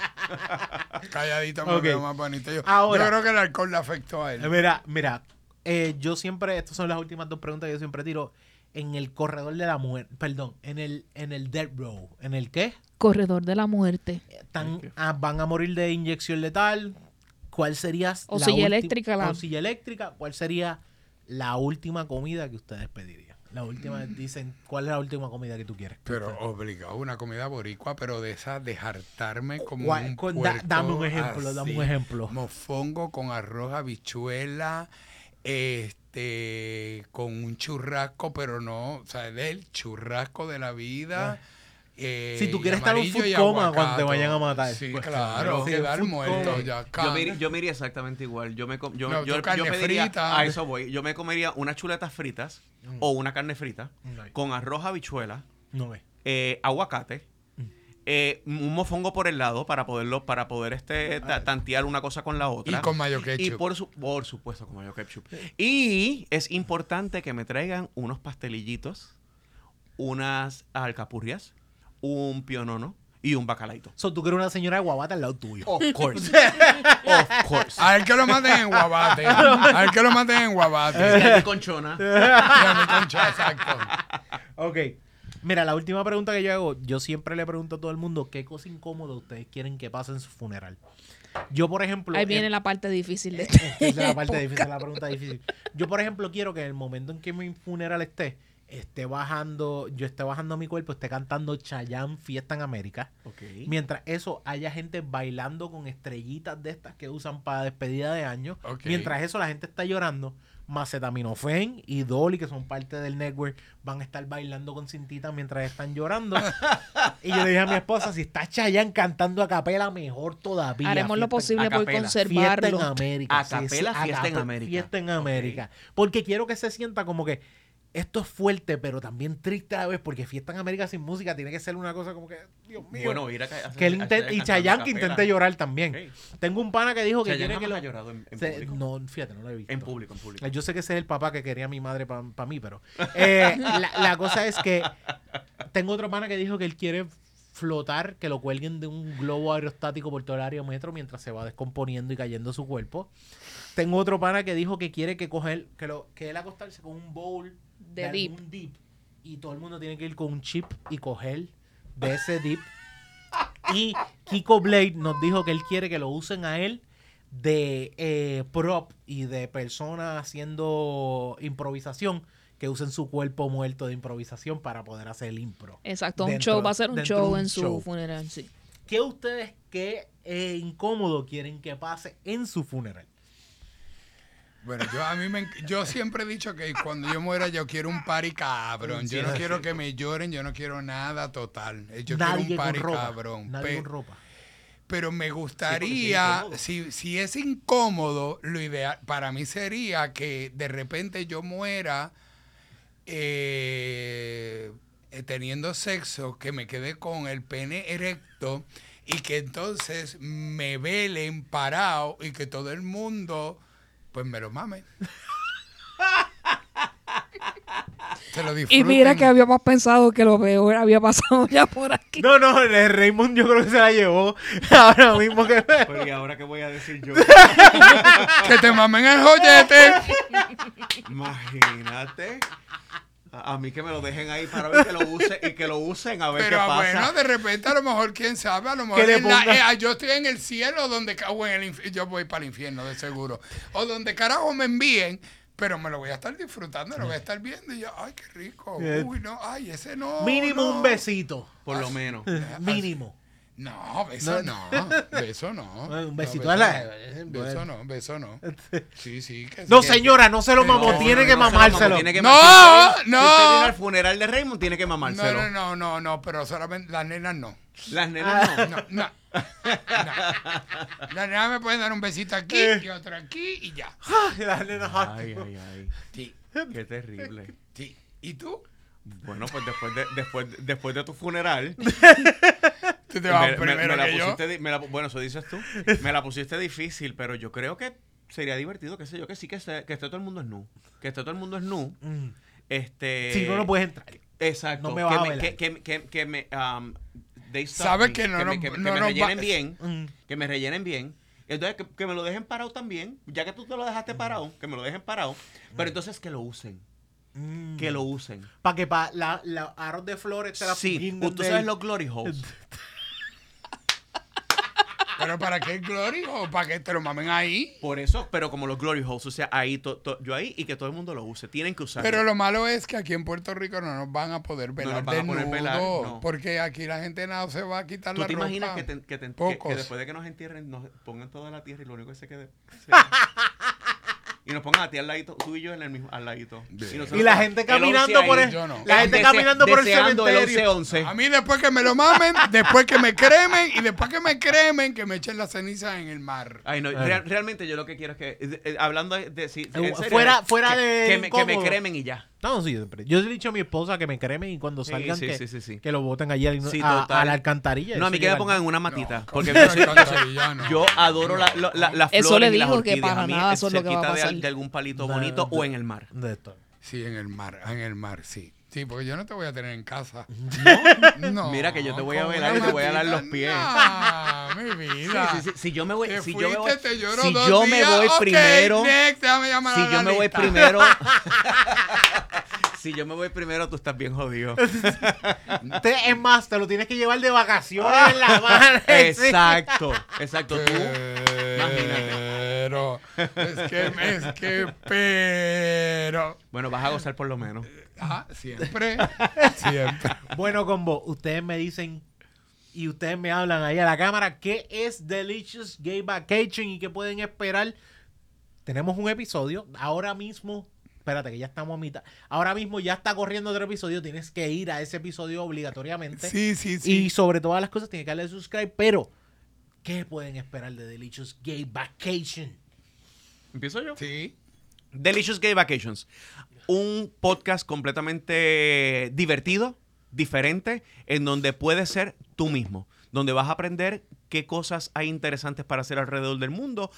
Calladito me Ok. veo más bonito. Yo, Ahora. yo creo que el alcohol le afectó a él. Mira, mira, eh, yo siempre, estas son las últimas dos preguntas que yo siempre tiro. En el corredor de la muerte, perdón, en el, en el dead row, ¿en el qué? Corredor de la muerte. Están, ah, van a morir de inyección letal. ¿cuál sería O la silla eléctrica, la- o silla eléctrica, ¿cuál sería la última comida que ustedes pedirían? La última, dicen, ¿cuál es la última comida que tú quieres? Pero obligado, una comida boricua, pero de esa de hartarme como ¿Cuál- un con- da- dame un ejemplo, dame un así. ejemplo. Mofongo con arroz, habichuela, este, con un churrasco, pero no, o sea, del churrasco de la vida. eh, Si tú quieres estar en un food coma cuando te vayan a matar. Sí, Pues claro, quedar muerto ya. Yo me, iría- yo me iría exactamente igual. Yo me, com- yo, No, yo, tú carne yo pediría, frita. a eso voy. Yo me comería unas chuletas fritas o una carne frita No, con arroz, habichuela, no ve. eh, aguacate, eh, un mofongo por el lado para poderlo, para poder este ta- tantear una cosa con la otra. Y con mayo Y ketchup. por, su- por supuesto, con mayo ketchup. Y es importante que me traigan unos pastelillitos, unas alcapurrias, un pionono y un bacalaito. So, tú quieres una señora de guabata al lado tuyo. Of course. of course. A ver que lo maten en guabate. A ver que lo maten en guabate. Y aquí conchona. Y a mi concha, exacto. Ok. Mira, la última pregunta que yo hago, yo siempre le pregunto a todo el mundo qué cosa incómoda ustedes quieren que pase en su funeral. Yo, por ejemplo... Ahí en- viene la parte difícil de Esa es la este parte difícil, la pregunta difícil. Yo, por ejemplo, quiero que en el momento en que mi funeral esté, esté bajando, yo esté bajando mi cuerpo, esté cantando Chayanne Fiesta en América. Mientras eso, haya gente bailando con estrellitas de estas que usan para despedida de año. Mientras eso, la gente está llorando. Macetaminofen y Dolly, que son parte del network, van a estar bailando con cintitas mientras están llorando. y yo le dije a mi esposa, si está Chayanne cantando a capela, mejor todavía. Haremos lo Fiesta posible a por capela. Fiesta en conservarlo. América. A capela, a fiesta en América. Fiesta en. América. Porque quiero que se sienta como que esto es fuerte, pero también triste a la vez, porque Fiesta en América sin música tiene que ser una cosa como que, Dios mío. Bueno, ir a ca- que él a- a- intent- y Chayanne a que intente llorar también. Tengo un pana que dijo que Chayanne quiere que lo... ha llorado en, en se- público. no, fíjate, no lo he visto. En público, en público. Yo sé que ese es el papá que quería mi madre para mí, pero eh, la, la cosa es que tengo otro pana que dijo que él quiere flotar, que lo cuelguen de un globo aerostático por todo el área metro mientras se va descomponiendo y cayendo su cuerpo. Tengo otro pana que dijo que quiere que coger, que, lo, que él acostarse con un bowl De algún dip y todo el mundo tiene que ir con un chip y coger de ese dip. Y Kiko Blade nos dijo que él quiere que lo usen a él de eh, prop y de persona haciendo improvisación que usen su cuerpo muerto de improvisación para poder hacer el impro. Exacto, un show, va a ser un de show un en su funeral, sí. ¿Qué ustedes, qué eh, incómodo quieren que pase en su funeral? Bueno, yo a mí me, yo siempre he dicho que cuando yo muera yo quiero un party cabrón. Yo no quiero que me lloren, yo no quiero nada total. Eh, Yo Nadie quiero un con party ropa. cabrón. Nadie Pe- con ropa. pero me gustaría, si, si es incómodo, lo ideal para mí sería que de repente yo muera eh, eh, teniendo sexo, que me quede con el pene erecto y que entonces me velen parado y que todo el mundo pues me lo mame. Se lo Y mira que habíamos pensado que lo peor había pasado ya por aquí. No, no, el Raymond yo creo que se la llevó ahora mismo que... Pero ¿y ahora qué voy a decir yo? Que te mamen el joyete. Imagínate. A, a mí que me lo dejen ahí para ver que lo usen y que lo usen a ver Pero qué pasa. bueno, de repente a lo mejor, quién sabe, a lo mejor en la- eh, yo estoy en el cielo donde o en el yo voy para el infierno de seguro. O donde carajo me envíen, pero me lo voy a estar disfrutando, lo voy a estar viendo y yo, ay, qué rico. Eh. Uy, no, ay, ese no. Mínimo no. un besito. Por lo menos. Mínimo. No, beso no, beso no. Un No, besito beso a la-. Beso no, beso no. Sí, sí. Que No, sí, que- señora, no se lo mamó, No, tiene no, que mamárselo. Tiene que No, no. Si usted viene al funeral de Raymond, tiene que mamárselo. no, no, no, no, pero solamente las nenas no. Las nenas no. No, no. no. Las nenas me pueden dar un besito aquí Eh. y otro aquí y ya. La nena, Ay, ay, ay. Sí, Qué terrible. sí. ¿Y tú? Bueno, pues después de, después, después de tu funeral, Tú te vas me, me- primero me la que pusiste, me la- bueno, eso dices tú. Me la pusiste difícil, pero yo creo que sería divertido, qué sé yo, que sí que, esté- que esté todo el mundo nu. Que esté todo el mundo nu. Mm. Este, Si no, no puedes entrar. Exacto. No me vas que, velar. que, que, que, que me... um, Sabes me, que no me, nos- que, que no me rellenen va- bien. Mm. Que me rellenen bien. Entonces, que, que me lo dejen parado también. Ya que tú te lo dejaste parado, que me lo dejen parado. Pero entonces que lo usen. Mm. Que lo usen. Para que para la, la aros de flores te la Sí, tú sabes los glory holes. ¿Pero para qué Glory o para que te lo mamen ahí? Por eso, pero como los Glory Holes, o sea, ahí to- to- yo ahí y que todo el mundo lo use. Tienen que usarlo. Pero lo malo es que aquí en Puerto Rico no nos van a poder velar nos van a poder velar, no. porque aquí la gente no se va a quitar ¿Tú la te ropa. imaginas que, te- que te- que- que después de que nos entierren, nos pongan toda la tierra y lo único que se quede sea- y nos pongan a ti al ladito, tú y yo en el mismo al ladito. nosotros Y la gente el caminando 11 por el, no. la gente Dese- caminando por el cementerio. 11 A mí después que me lo mamen, después que me cremen y después que me cremen, que me echen la ceniza en el mar. Ay, no, real- realmente yo lo que quiero es que, eh, eh, hablando de, de- en serio, fuera- fuera que, de que me, que me incómodo. cremen y ya. No, sí, siempre. Yo le he dicho a mi esposa que me cremen y cuando salgan sí, que, sí, sí, sí. que lo boten allí al- Sí, a, la alcantarilla. No, a Eso mí que me pongan en una matita. No, porque yo, soy- yo alcantarilla no. yo adoro la, la, la- las Eso flores le y las digo que orquídeas. para nada eso es lo que va a de, algún palito No, bonito no. o en el mar. De esto. Sí, en el mar, en el mar, sí. Sí, porque yo no te voy a tener en casa. No, No. Mira que yo te voy a velar y te voy a dar los pies. No, mi Sí, vida. sí, sí, Si yo me voy, Te si fuiste, yo me voy, te lloro si dos yo me días. voy Ok, primero, next, déjame llamar si a la yo me voy primero, si yo me voy primero, tú estás bien jodido. Te- es más, te lo tienes que llevar de vacaciones en la mano. Exacto, exacto. Tú, Pero, es que, es que, pero. bueno, vas a gozar por lo menos. Ah, siempre, siempre. Bueno, combo, ustedes me dicen y ustedes me hablan ahí a la cámara qué es Delicious Gay Vacation y qué pueden esperar. Tenemos un episodio ahora mismo. Espérate, que ya estamos a mitad. Ahora mismo ya está corriendo otro episodio. Tienes que ir a ese episodio obligatoriamente. Sí, sí, sí. Y sobre todas las cosas, tienes que darle subscribe. Pero, ¿qué pueden esperar de Delicious Gay Vacation? ¿Empiezo yo? Sí. Delicious Gay Vacations. Un podcast completamente divertido, diferente, en donde puedes ser tú mismo. Donde vas a aprender qué cosas hay interesantes para hacer alrededor del mundo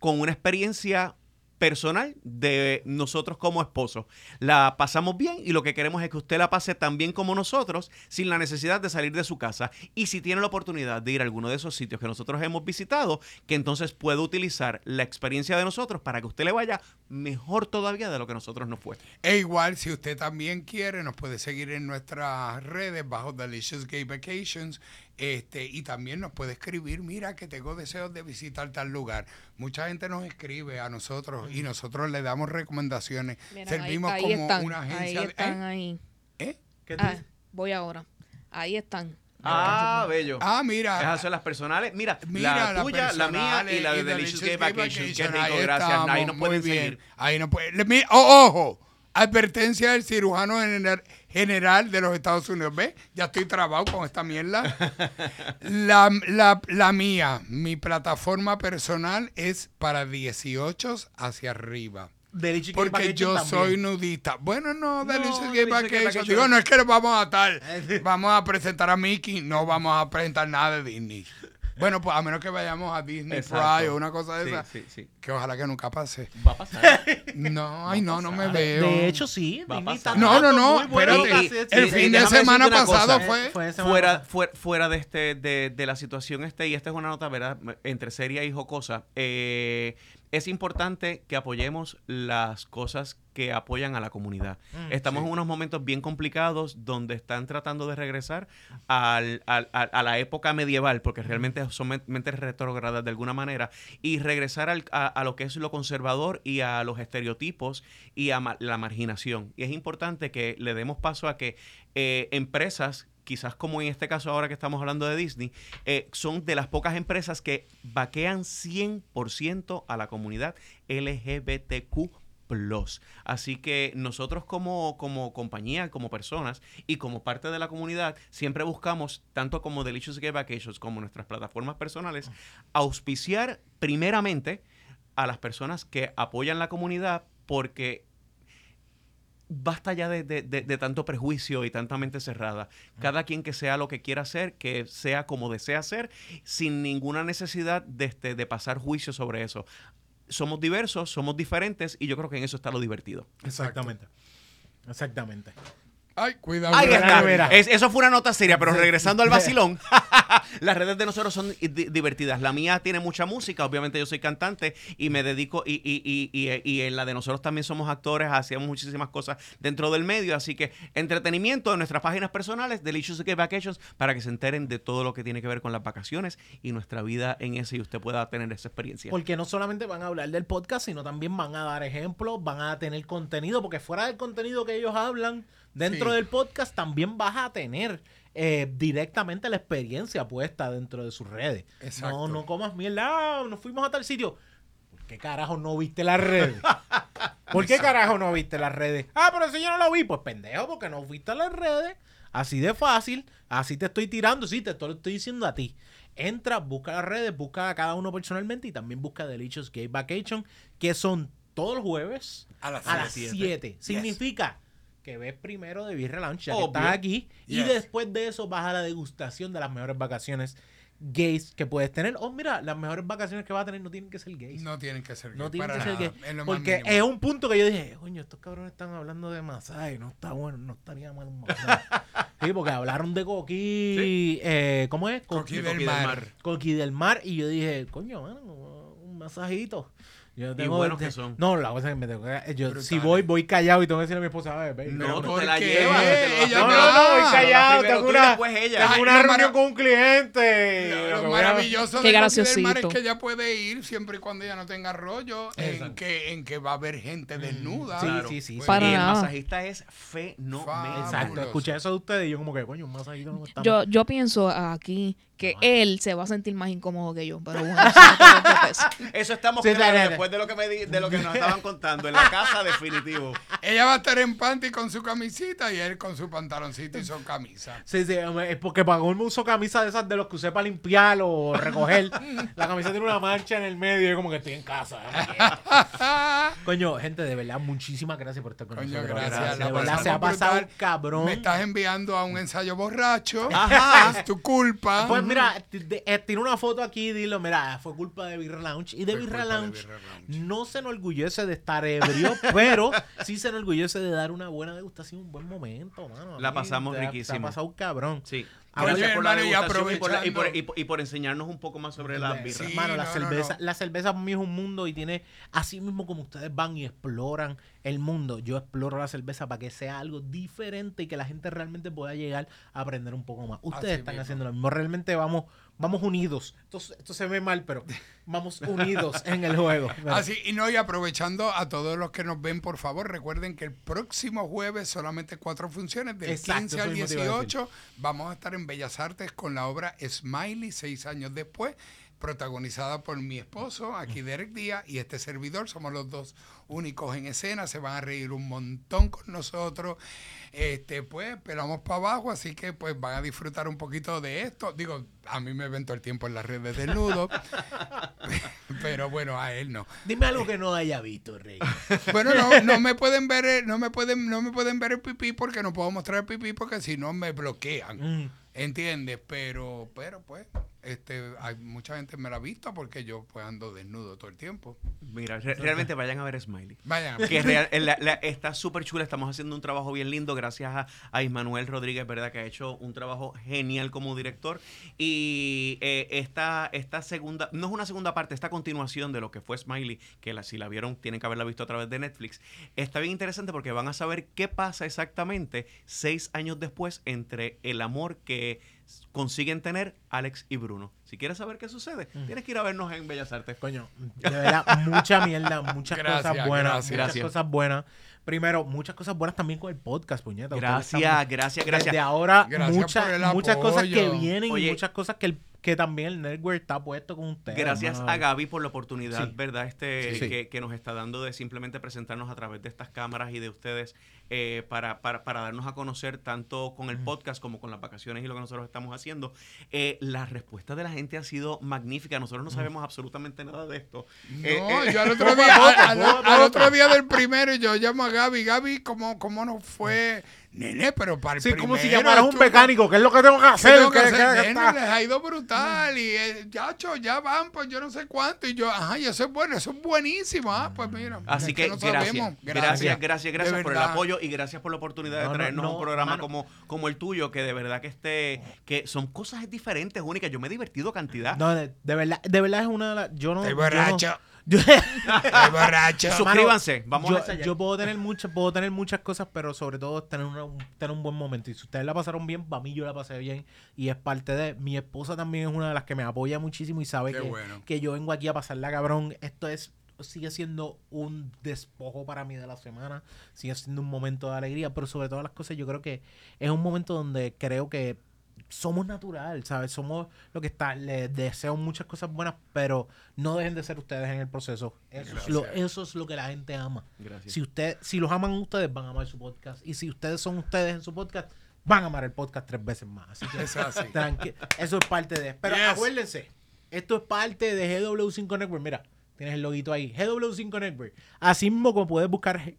con una experiencia personal de nosotros como esposos. La pasamos bien y lo que queremos es que usted la pase tan bien como nosotros sin la necesidad de salir de su casa. Y si tiene la oportunidad de ir a alguno de esos sitios que nosotros hemos visitado, que entonces pueda utilizar la experiencia de nosotros para que usted le vaya mejor todavía de lo que nosotros nos fue. E igual, si usted también quiere, nos puede seguir en nuestras redes bajo Delicious Gay Vacations. Este, y también nos puede escribir, mira que tengo deseos de visitar tal lugar. Mucha gente nos escribe a nosotros y nosotros le damos recomendaciones. Miren, Servimos ahí, ahí como están, una agencia ahí de- están, ¿eh? ahí. ¿Eh? ¿Qué Ah, dices? voy ahora. Ahí están. Ah, bello. Ah, mira. Esas son las personales. Mira, Mira, la tuya, la mía y la de Delicious Gay Vacations. Qué Vacation. rico, Ahí gracias. estamos, Ahí nos muy pueden bien. seguir. Ahí nos pueden. le- mira, oh, ojo, advertencia del cirujano general, general de los Estados Unidos. ¿Ves? Ya estoy trabado con esta mierda. La, la, la mía, mi plataforma personal es para 18 hacia arriba. Delicious Porque yo también. soy nudista. Bueno, no, Delicious Delicious Gay Vacation. Digo, no es que le vamos a estar. Vamos a presentar a Mickey, no vamos a presentar nada de Disney. Bueno, pues a menos que vayamos a Disney Exacto. Pride o una cosa de Sí, esa. sí, sí. Que ojalá que nunca pase. Va a pasar. No, ay, no, no me veo. de hecho, sí. Va a Disney está pasar. No, no, no, espérate. cassettes. El y- fin y de semana pasado cosa. fue. Fue de semana fuera, fuera, fuera de este de, de la situación este y esta es una nota verdad entre seria y jocosa eh, es importante que apoyemos las cosas que apoyan a la comunidad. Mm, estamos sí. en unos momentos bien complicados donde están tratando de regresar al- al- a la época medieval porque realmente son men- mentes retrógradas de alguna manera y regresar al- a, a lo que es lo conservador y a los estereotipos y a ma- la marginación. Y es importante que le demos paso a que eh, empresas, quizás como en este caso ahora que estamos hablando de Disney, eh, son de las pocas empresas que vaquean 100% a la comunidad LGBTQ. Así que nosotros como, como compañía, como personas y como parte de la comunidad, siempre buscamos, tanto como Delicious Gay Vacations como nuestras plataformas personales, auspiciar primeramente a las personas que apoyan la comunidad porque basta ya de, de- de- de tanto prejuicio y tanta mente cerrada. Cada quien que sea lo que quiera hacer, que sea como desea ser, sin ninguna necesidad de, este, de pasar juicio sobre eso. Somos diversos, somos diferentes y yo creo que en eso está lo divertido. Exactamente. Exactamente. Ay, cuidado. Ahí está. mira. Es- eso fue una nota seria, pero regresando al vacilón, las redes de nosotros son di- divertidas. La mía tiene mucha música, obviamente yo soy cantante y me dedico, y, y, y, y, y en la de nosotros también somos actores, hacíamos muchísimas cosas dentro del medio, así que entretenimiento en nuestras páginas personales, Delicious Gay Vacations, para que se enteren de todo lo que tiene que ver con las vacaciones y nuestra vida en ese y usted pueda tener esa experiencia. Porque no solamente van a hablar del podcast, sino también van a dar ejemplos, van a tener contenido, porque fuera del contenido que ellos hablan dentro Sí. del podcast, también vas a tener eh, directamente la experiencia puesta dentro de sus redes. Exacto. No, no comas mierda, ah, nos fuimos a tal sitio. ¿Por qué carajo no viste las redes? ¿Por qué carajo no viste las redes? Ah, pero si yo no lo vi, pues pendejo, porque no viste las redes. Así de fácil, así te estoy tirando, sí, te estoy, estoy diciendo a ti. Entra, busca las redes, busca a cada uno personalmente y también busca Delicious Gay Vacation, que son todos los jueves A las a las siete. 7. Significa que ves primero de Birra Lounge, ya que estás aquí, y después de eso vas a la degustación de las mejores vacaciones gays que puedes tener. Oh, mira, las mejores vacaciones que vas a tener no tienen que ser gays. No tienen que ser No gay, tiene para que ser nada, gay. en lo más Porque mínimo. es un punto que yo dije, coño, estos cabrones están hablando de masaje, no está bueno, no estaría mal un masaje. sí, porque hablaron de coquí, eh, ¿cómo es? Coquí del Coquí del mar. mar. Coquí del mar. Y yo dije, coño, mano, un masajito. Yo tengo buenos de- que son. No, la cosa es que me tengo que. Yo, si Brutales. voy, voy callado y tengo que decirle a mi esposa, a ver, No, pero- tú ¿por te la qué? llevas. te lo Ella no, no, no, voy callado. primero Tengo y una, después ella. tengo una reunión con un cliente. Lo, Lo maravilloso Qué de del Mar es que ella puede ir siempre y cuando ella no tenga rollo en que, en que va a haber gente desnuda. Sí, Claro. sí, sí. Pues, Para y el nada. masajista es fenomenal. Exacto, escuché eso de ustedes y yo como que, coño, un masajito no está Yo, yo pienso aquí que él se va a sentir más incómodo que yo, pero bueno, eso estamos Sí, después de lo que me di- de lo que nos estaban contando en la casa definitivo. Ella va a estar en panty con su camisita y él con su pantaloncito y su camisa. Sí, sí, es porque para me uso camisa de esas de los que usé para limpiar o recoger. la camisa tiene una mancha en el medio y yo como que estoy en casa. Coño, gente, de verdad, muchísimas gracias por estar con Coño, nosotros. gracias. De la verdad, pasamos se ha pasado brutal. cabrón. Me estás enviando a un ensayo borracho. Ajá. Es tu culpa. Pues mira, t- de- eh, tiene una foto aquí, dilo, mira, fue culpa de Birra Lounge. Y de Birra Lounge no se enorgullece de estar ebrio, pero sí se enorgullece de dar una buena degustación, un buen momento, mano. La pasamos te riquísimo. pasado cabrón. Sí. Oye, Gracias por la hermano, y por, enseñarnos un poco más sobre las birras. Sí, Mano, la no, no, cerveza, no. la cerveza para mí es un mundo y tiene, así mismo como ustedes van y exploran el mundo, yo exploro la cerveza para que sea algo diferente y que la gente realmente pueda llegar a aprender un poco más. Ustedes Así están mismo. haciendo lo mismo, realmente vamos, vamos unidos. Esto, esto se ve mal, pero vamos unidos en el juego. Así, y no, y aprovechando a todos los que nos ven, por favor, recuerden que el próximo jueves solamente cuatro funciones, del Exacto, 15 eso al mismo te iba a decir. 18, vamos a estar en Bellas Artes con la obra Smiley, seis años después, protagonizada por mi esposo, aquí Derek Díaz, y este servidor, somos los dos únicos en escena, se van a reír un montón con nosotros, este, pues, pelamos para abajo, así que pues van a disfrutar un poquito de esto, digo, a mí me ven todo el tiempo en las redes desnudo, pero bueno, a él no. Dime algo que no haya visto, Rey. Bueno, no, no me pueden ver, eh, no me pueden, no me pueden ver el pipí porque no puedo mostrar el pipí porque si no me bloquean. Mm. ¿Entiendes? Pero, pero pues, este, hay mucha gente me la ha visto porque yo pues ando desnudo todo el tiempo. Mira, re- realmente vayan a ver Smiley. Vayan. Que real- la- la- está súper chula, estamos haciendo un trabajo bien lindo gracias a, a Ismanuel Rodríguez, ¿verdad? Que ha hecho un trabajo genial como director. Y eh, esta, esta segunda, no es una segunda parte, esta continuación de lo que fue Smiley, que la, si la vieron tienen que haberla visto a través de Netflix, está bien interesante porque van a saber qué pasa exactamente seis años después entre el amor que consiguen tener Alex y Bruno. Si quieres saber qué sucede, tienes que ir a vernos en Bellas Artes. Coño, de verdad, mucha mierda, muchas Gracias, cosas buenas, gracias. muchas Gracias. cosas buenas. Primero, muchas cosas buenas también con el podcast, puñeta. Gracias, gracias, gracias. Desde ahora, Gracias muchas, muchas cosas que vienen Oye. y muchas cosas que, el, que también el network está puesto con ustedes. Gracias a Gaby por la oportunidad, Sí. ¿verdad? Este, Sí. Que, que nos está dando de simplemente presentarnos a través de estas cámaras y de ustedes eh, para, para, para darnos a conocer tanto con el podcast como con las vacaciones y lo que nosotros estamos haciendo. Eh, la respuesta de la gente ha sido magnífica. Nosotros no sabemos absolutamente nada de esto. No, Eh, eh, yo al otro día, al, al- al otro día del primero, yo llamo a Gaby, Gaby, ¿cómo, cómo nos fue? Nene, pero para el Sí, como si llamaras a un mecánico, ¿qué es lo que tengo que ¿Qué hacer? tengo que ¿Qué- hacer? qué- qué Nene, está? les ha ido brutal y eh, yacho, ya van, pues yo no sé cuánto y yo, ajá, y eso es bueno, eso es buenísimo, ah, pues mira. Así es que, no gracias, sabemos. gracias, gracias, gracias, De por el apoyo y gracias por la oportunidad de No, no, traernos no, un programa mano. como, como el tuyo, que de verdad que este, que son cosas diferentes, únicas. Yo me he divertido cantidad. No, de, de verdad, de verdad es una de las. Yo no. Estoy yo no- borracho, yo- estoy borracho. Suscríbanse, vamos yo, a ensayar. yo puedo tener muchas, puedo tener muchas cosas, pero sobre todo es tener, una- un- tener un buen momento. Y si ustedes la pasaron bien, para mí yo la pasé bien. Y es parte de. Mi esposa también es una de las que me apoya muchísimo y sabe Qué que, bueno. que yo vengo aquí a pasarla cabrón. Esto es sigue siendo un despojo para mí de la semana. Sigue siendo un momento de alegría. Pero sobre todas las cosas, yo creo que es un momento donde creo que somos natural, ¿sabes? Somos lo que está. Les deseo muchas cosas buenas, pero no dejen de ser ustedes en el proceso. Eso, es lo, Gracias. eso es lo que la gente ama. Gracias. Si usted, si los aman ustedes, van a amar su podcast. Y si ustedes son ustedes en su podcast, van a amar el podcast tres veces más. Así que Eso es así. eso es parte de. Pero Yes. acuérdense, esto es parte de GW5 Network. Mira, tienes el loguito ahí. GW5 Network. Así mismo como puedes buscar. eh,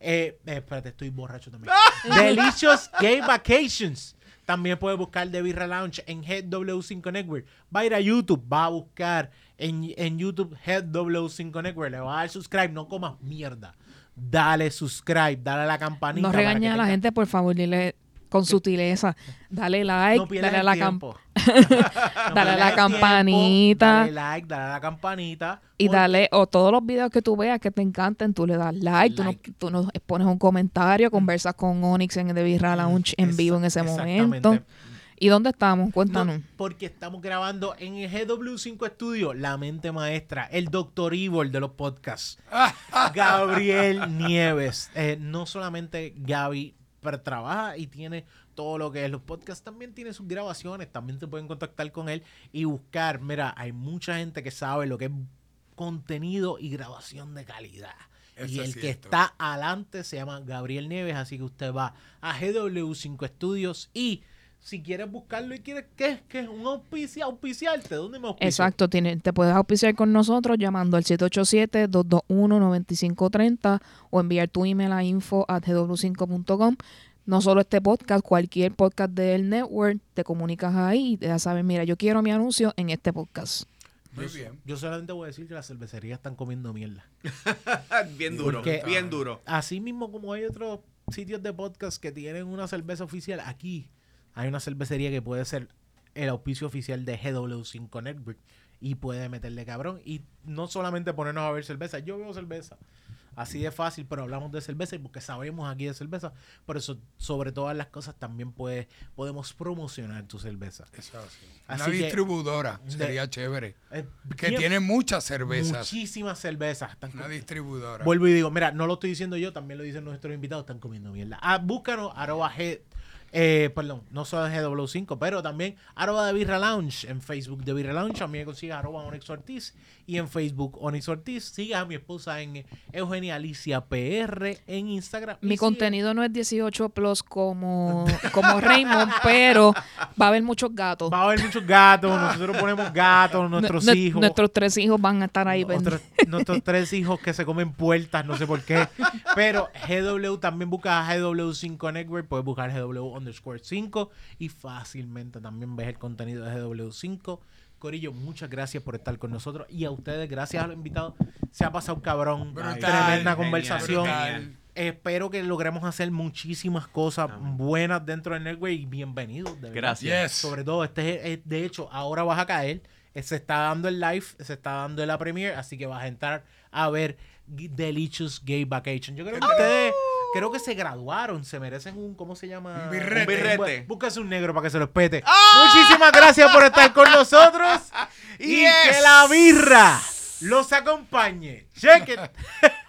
eh, espérate, estoy borracho también. Delicious Gay Vacations. También puedes buscar The Birra Lounge en GW5 Network. Va a ir a YouTube, va a buscar en, en YouTube GW5 Network. Le va a dar subscribe, no comas mierda. Dale subscribe, dale a la campanita. No regañes a la gente, por favor, dile con sutileza. Dale like, No dale la. No Dale la campanita. tiempo, Dale like, dale a la campanita. Y porque- dale, o todos los videos que tú veas que te encanten, tú le das like, tú, nos, tú nos pones un comentario, conversas con Onyx en The Birra Lounge en vivo en ese momento. ¿Y dónde estamos? No, Cuéntanos. porque estamos grabando en el GW5 Studio, la mente maestra, el doctor Evil de los podcasts, Gabriel Nieves. Eh, no solamente Gaby pero trabaja y tiene todo lo que es los podcasts, también tiene sus grabaciones, también se pueden contactar con él y buscar. Mira, hay mucha gente que sabe lo que es contenido y grabación de calidad. Eso y es el que está adelante se llama Gabriel Nieves, así que usted va a GW5 Studios y si quieres buscarlo y quieres que que es un auspicia, auspiciarte, ¿dónde me auspicio? Exacto, tiene, te puedes auspiciar con nosotros llamando al 787-221-9530 o enviar tu email a info at gw5.com. No solo este podcast, cualquier podcast del network, te comunicas ahí y te ya sabes, mira, yo quiero mi anuncio en este podcast. Muy Yo, bien. yo solamente voy a decir que las cervecerías están comiendo mierda. bien duro, Porque- bien duro. Así mismo como hay otros sitios de podcast que tienen una cerveza oficial, aquí hay una cervecería que puede ser el auspicio oficial de GW5 Network y puede meterle cabrón y no solamente ponernos a ver cerveza, yo veo cerveza. Así de fácil, pero hablamos de cerveza y porque sabemos aquí de cerveza. Por eso, sobre todas las cosas, también puede, podemos promocionar tu cerveza. Eso así. Una que- distribuidora de- sería chévere. Eh, Que tiene muchas cervezas. Muchísimas cervezas. Están Una distribuidora. Vuelvo y digo, mira, no lo estoy diciendo yo, también lo dicen nuestros invitados, están comiendo mierda. Ah, búscanos, arroba G, eh, perdón, no solo en GW5, pero también arroba de Birra Lounge, en Facebook de Birra Lounge, a mí me consigues arroba Onyx Ortiz, y en Facebook Onyx Ortiz, sigas a mi esposa en Eugenia Alicia PR, en Instagram. Mi sigue- contenido no es 18 plus como, como Raymond, pero va a haber muchos gatos. Va a haber muchos gatos, nosotros ponemos gatos, nuestros Nue- hijos. Nuestros tres hijos van a estar ahí. Otros- nuestros tres hijos que se comen puertas, no sé por qué. Pero GW también busca a GW5 Network, puedes buscar GW underscore 5 y fácilmente también ves el contenido de GW5. Corillo, muchas gracias por estar con nosotros y a ustedes, gracias a los invitados. Se ha pasado cabrón. Brutal, tremenda genial, conversación. brutal. Espero que logremos hacer muchísimas cosas buenas dentro del network y bienvenidos. de verdad. Gracias. Yes. Sobre todo, este es, de hecho, ahora vas a caer. eh, Se está dando el live, se está dando la premiere, así que vas a entrar a ver Delicious Gay Vacation. Yo creo que ustedes, creo que se graduaron, se merecen un, ¿cómo se llama? Un birrete. Un birrete. Búscase un negro para que se los pete. Muchísimas gracias por estar con nosotros y Yes. que la birra los acompañe. Check it.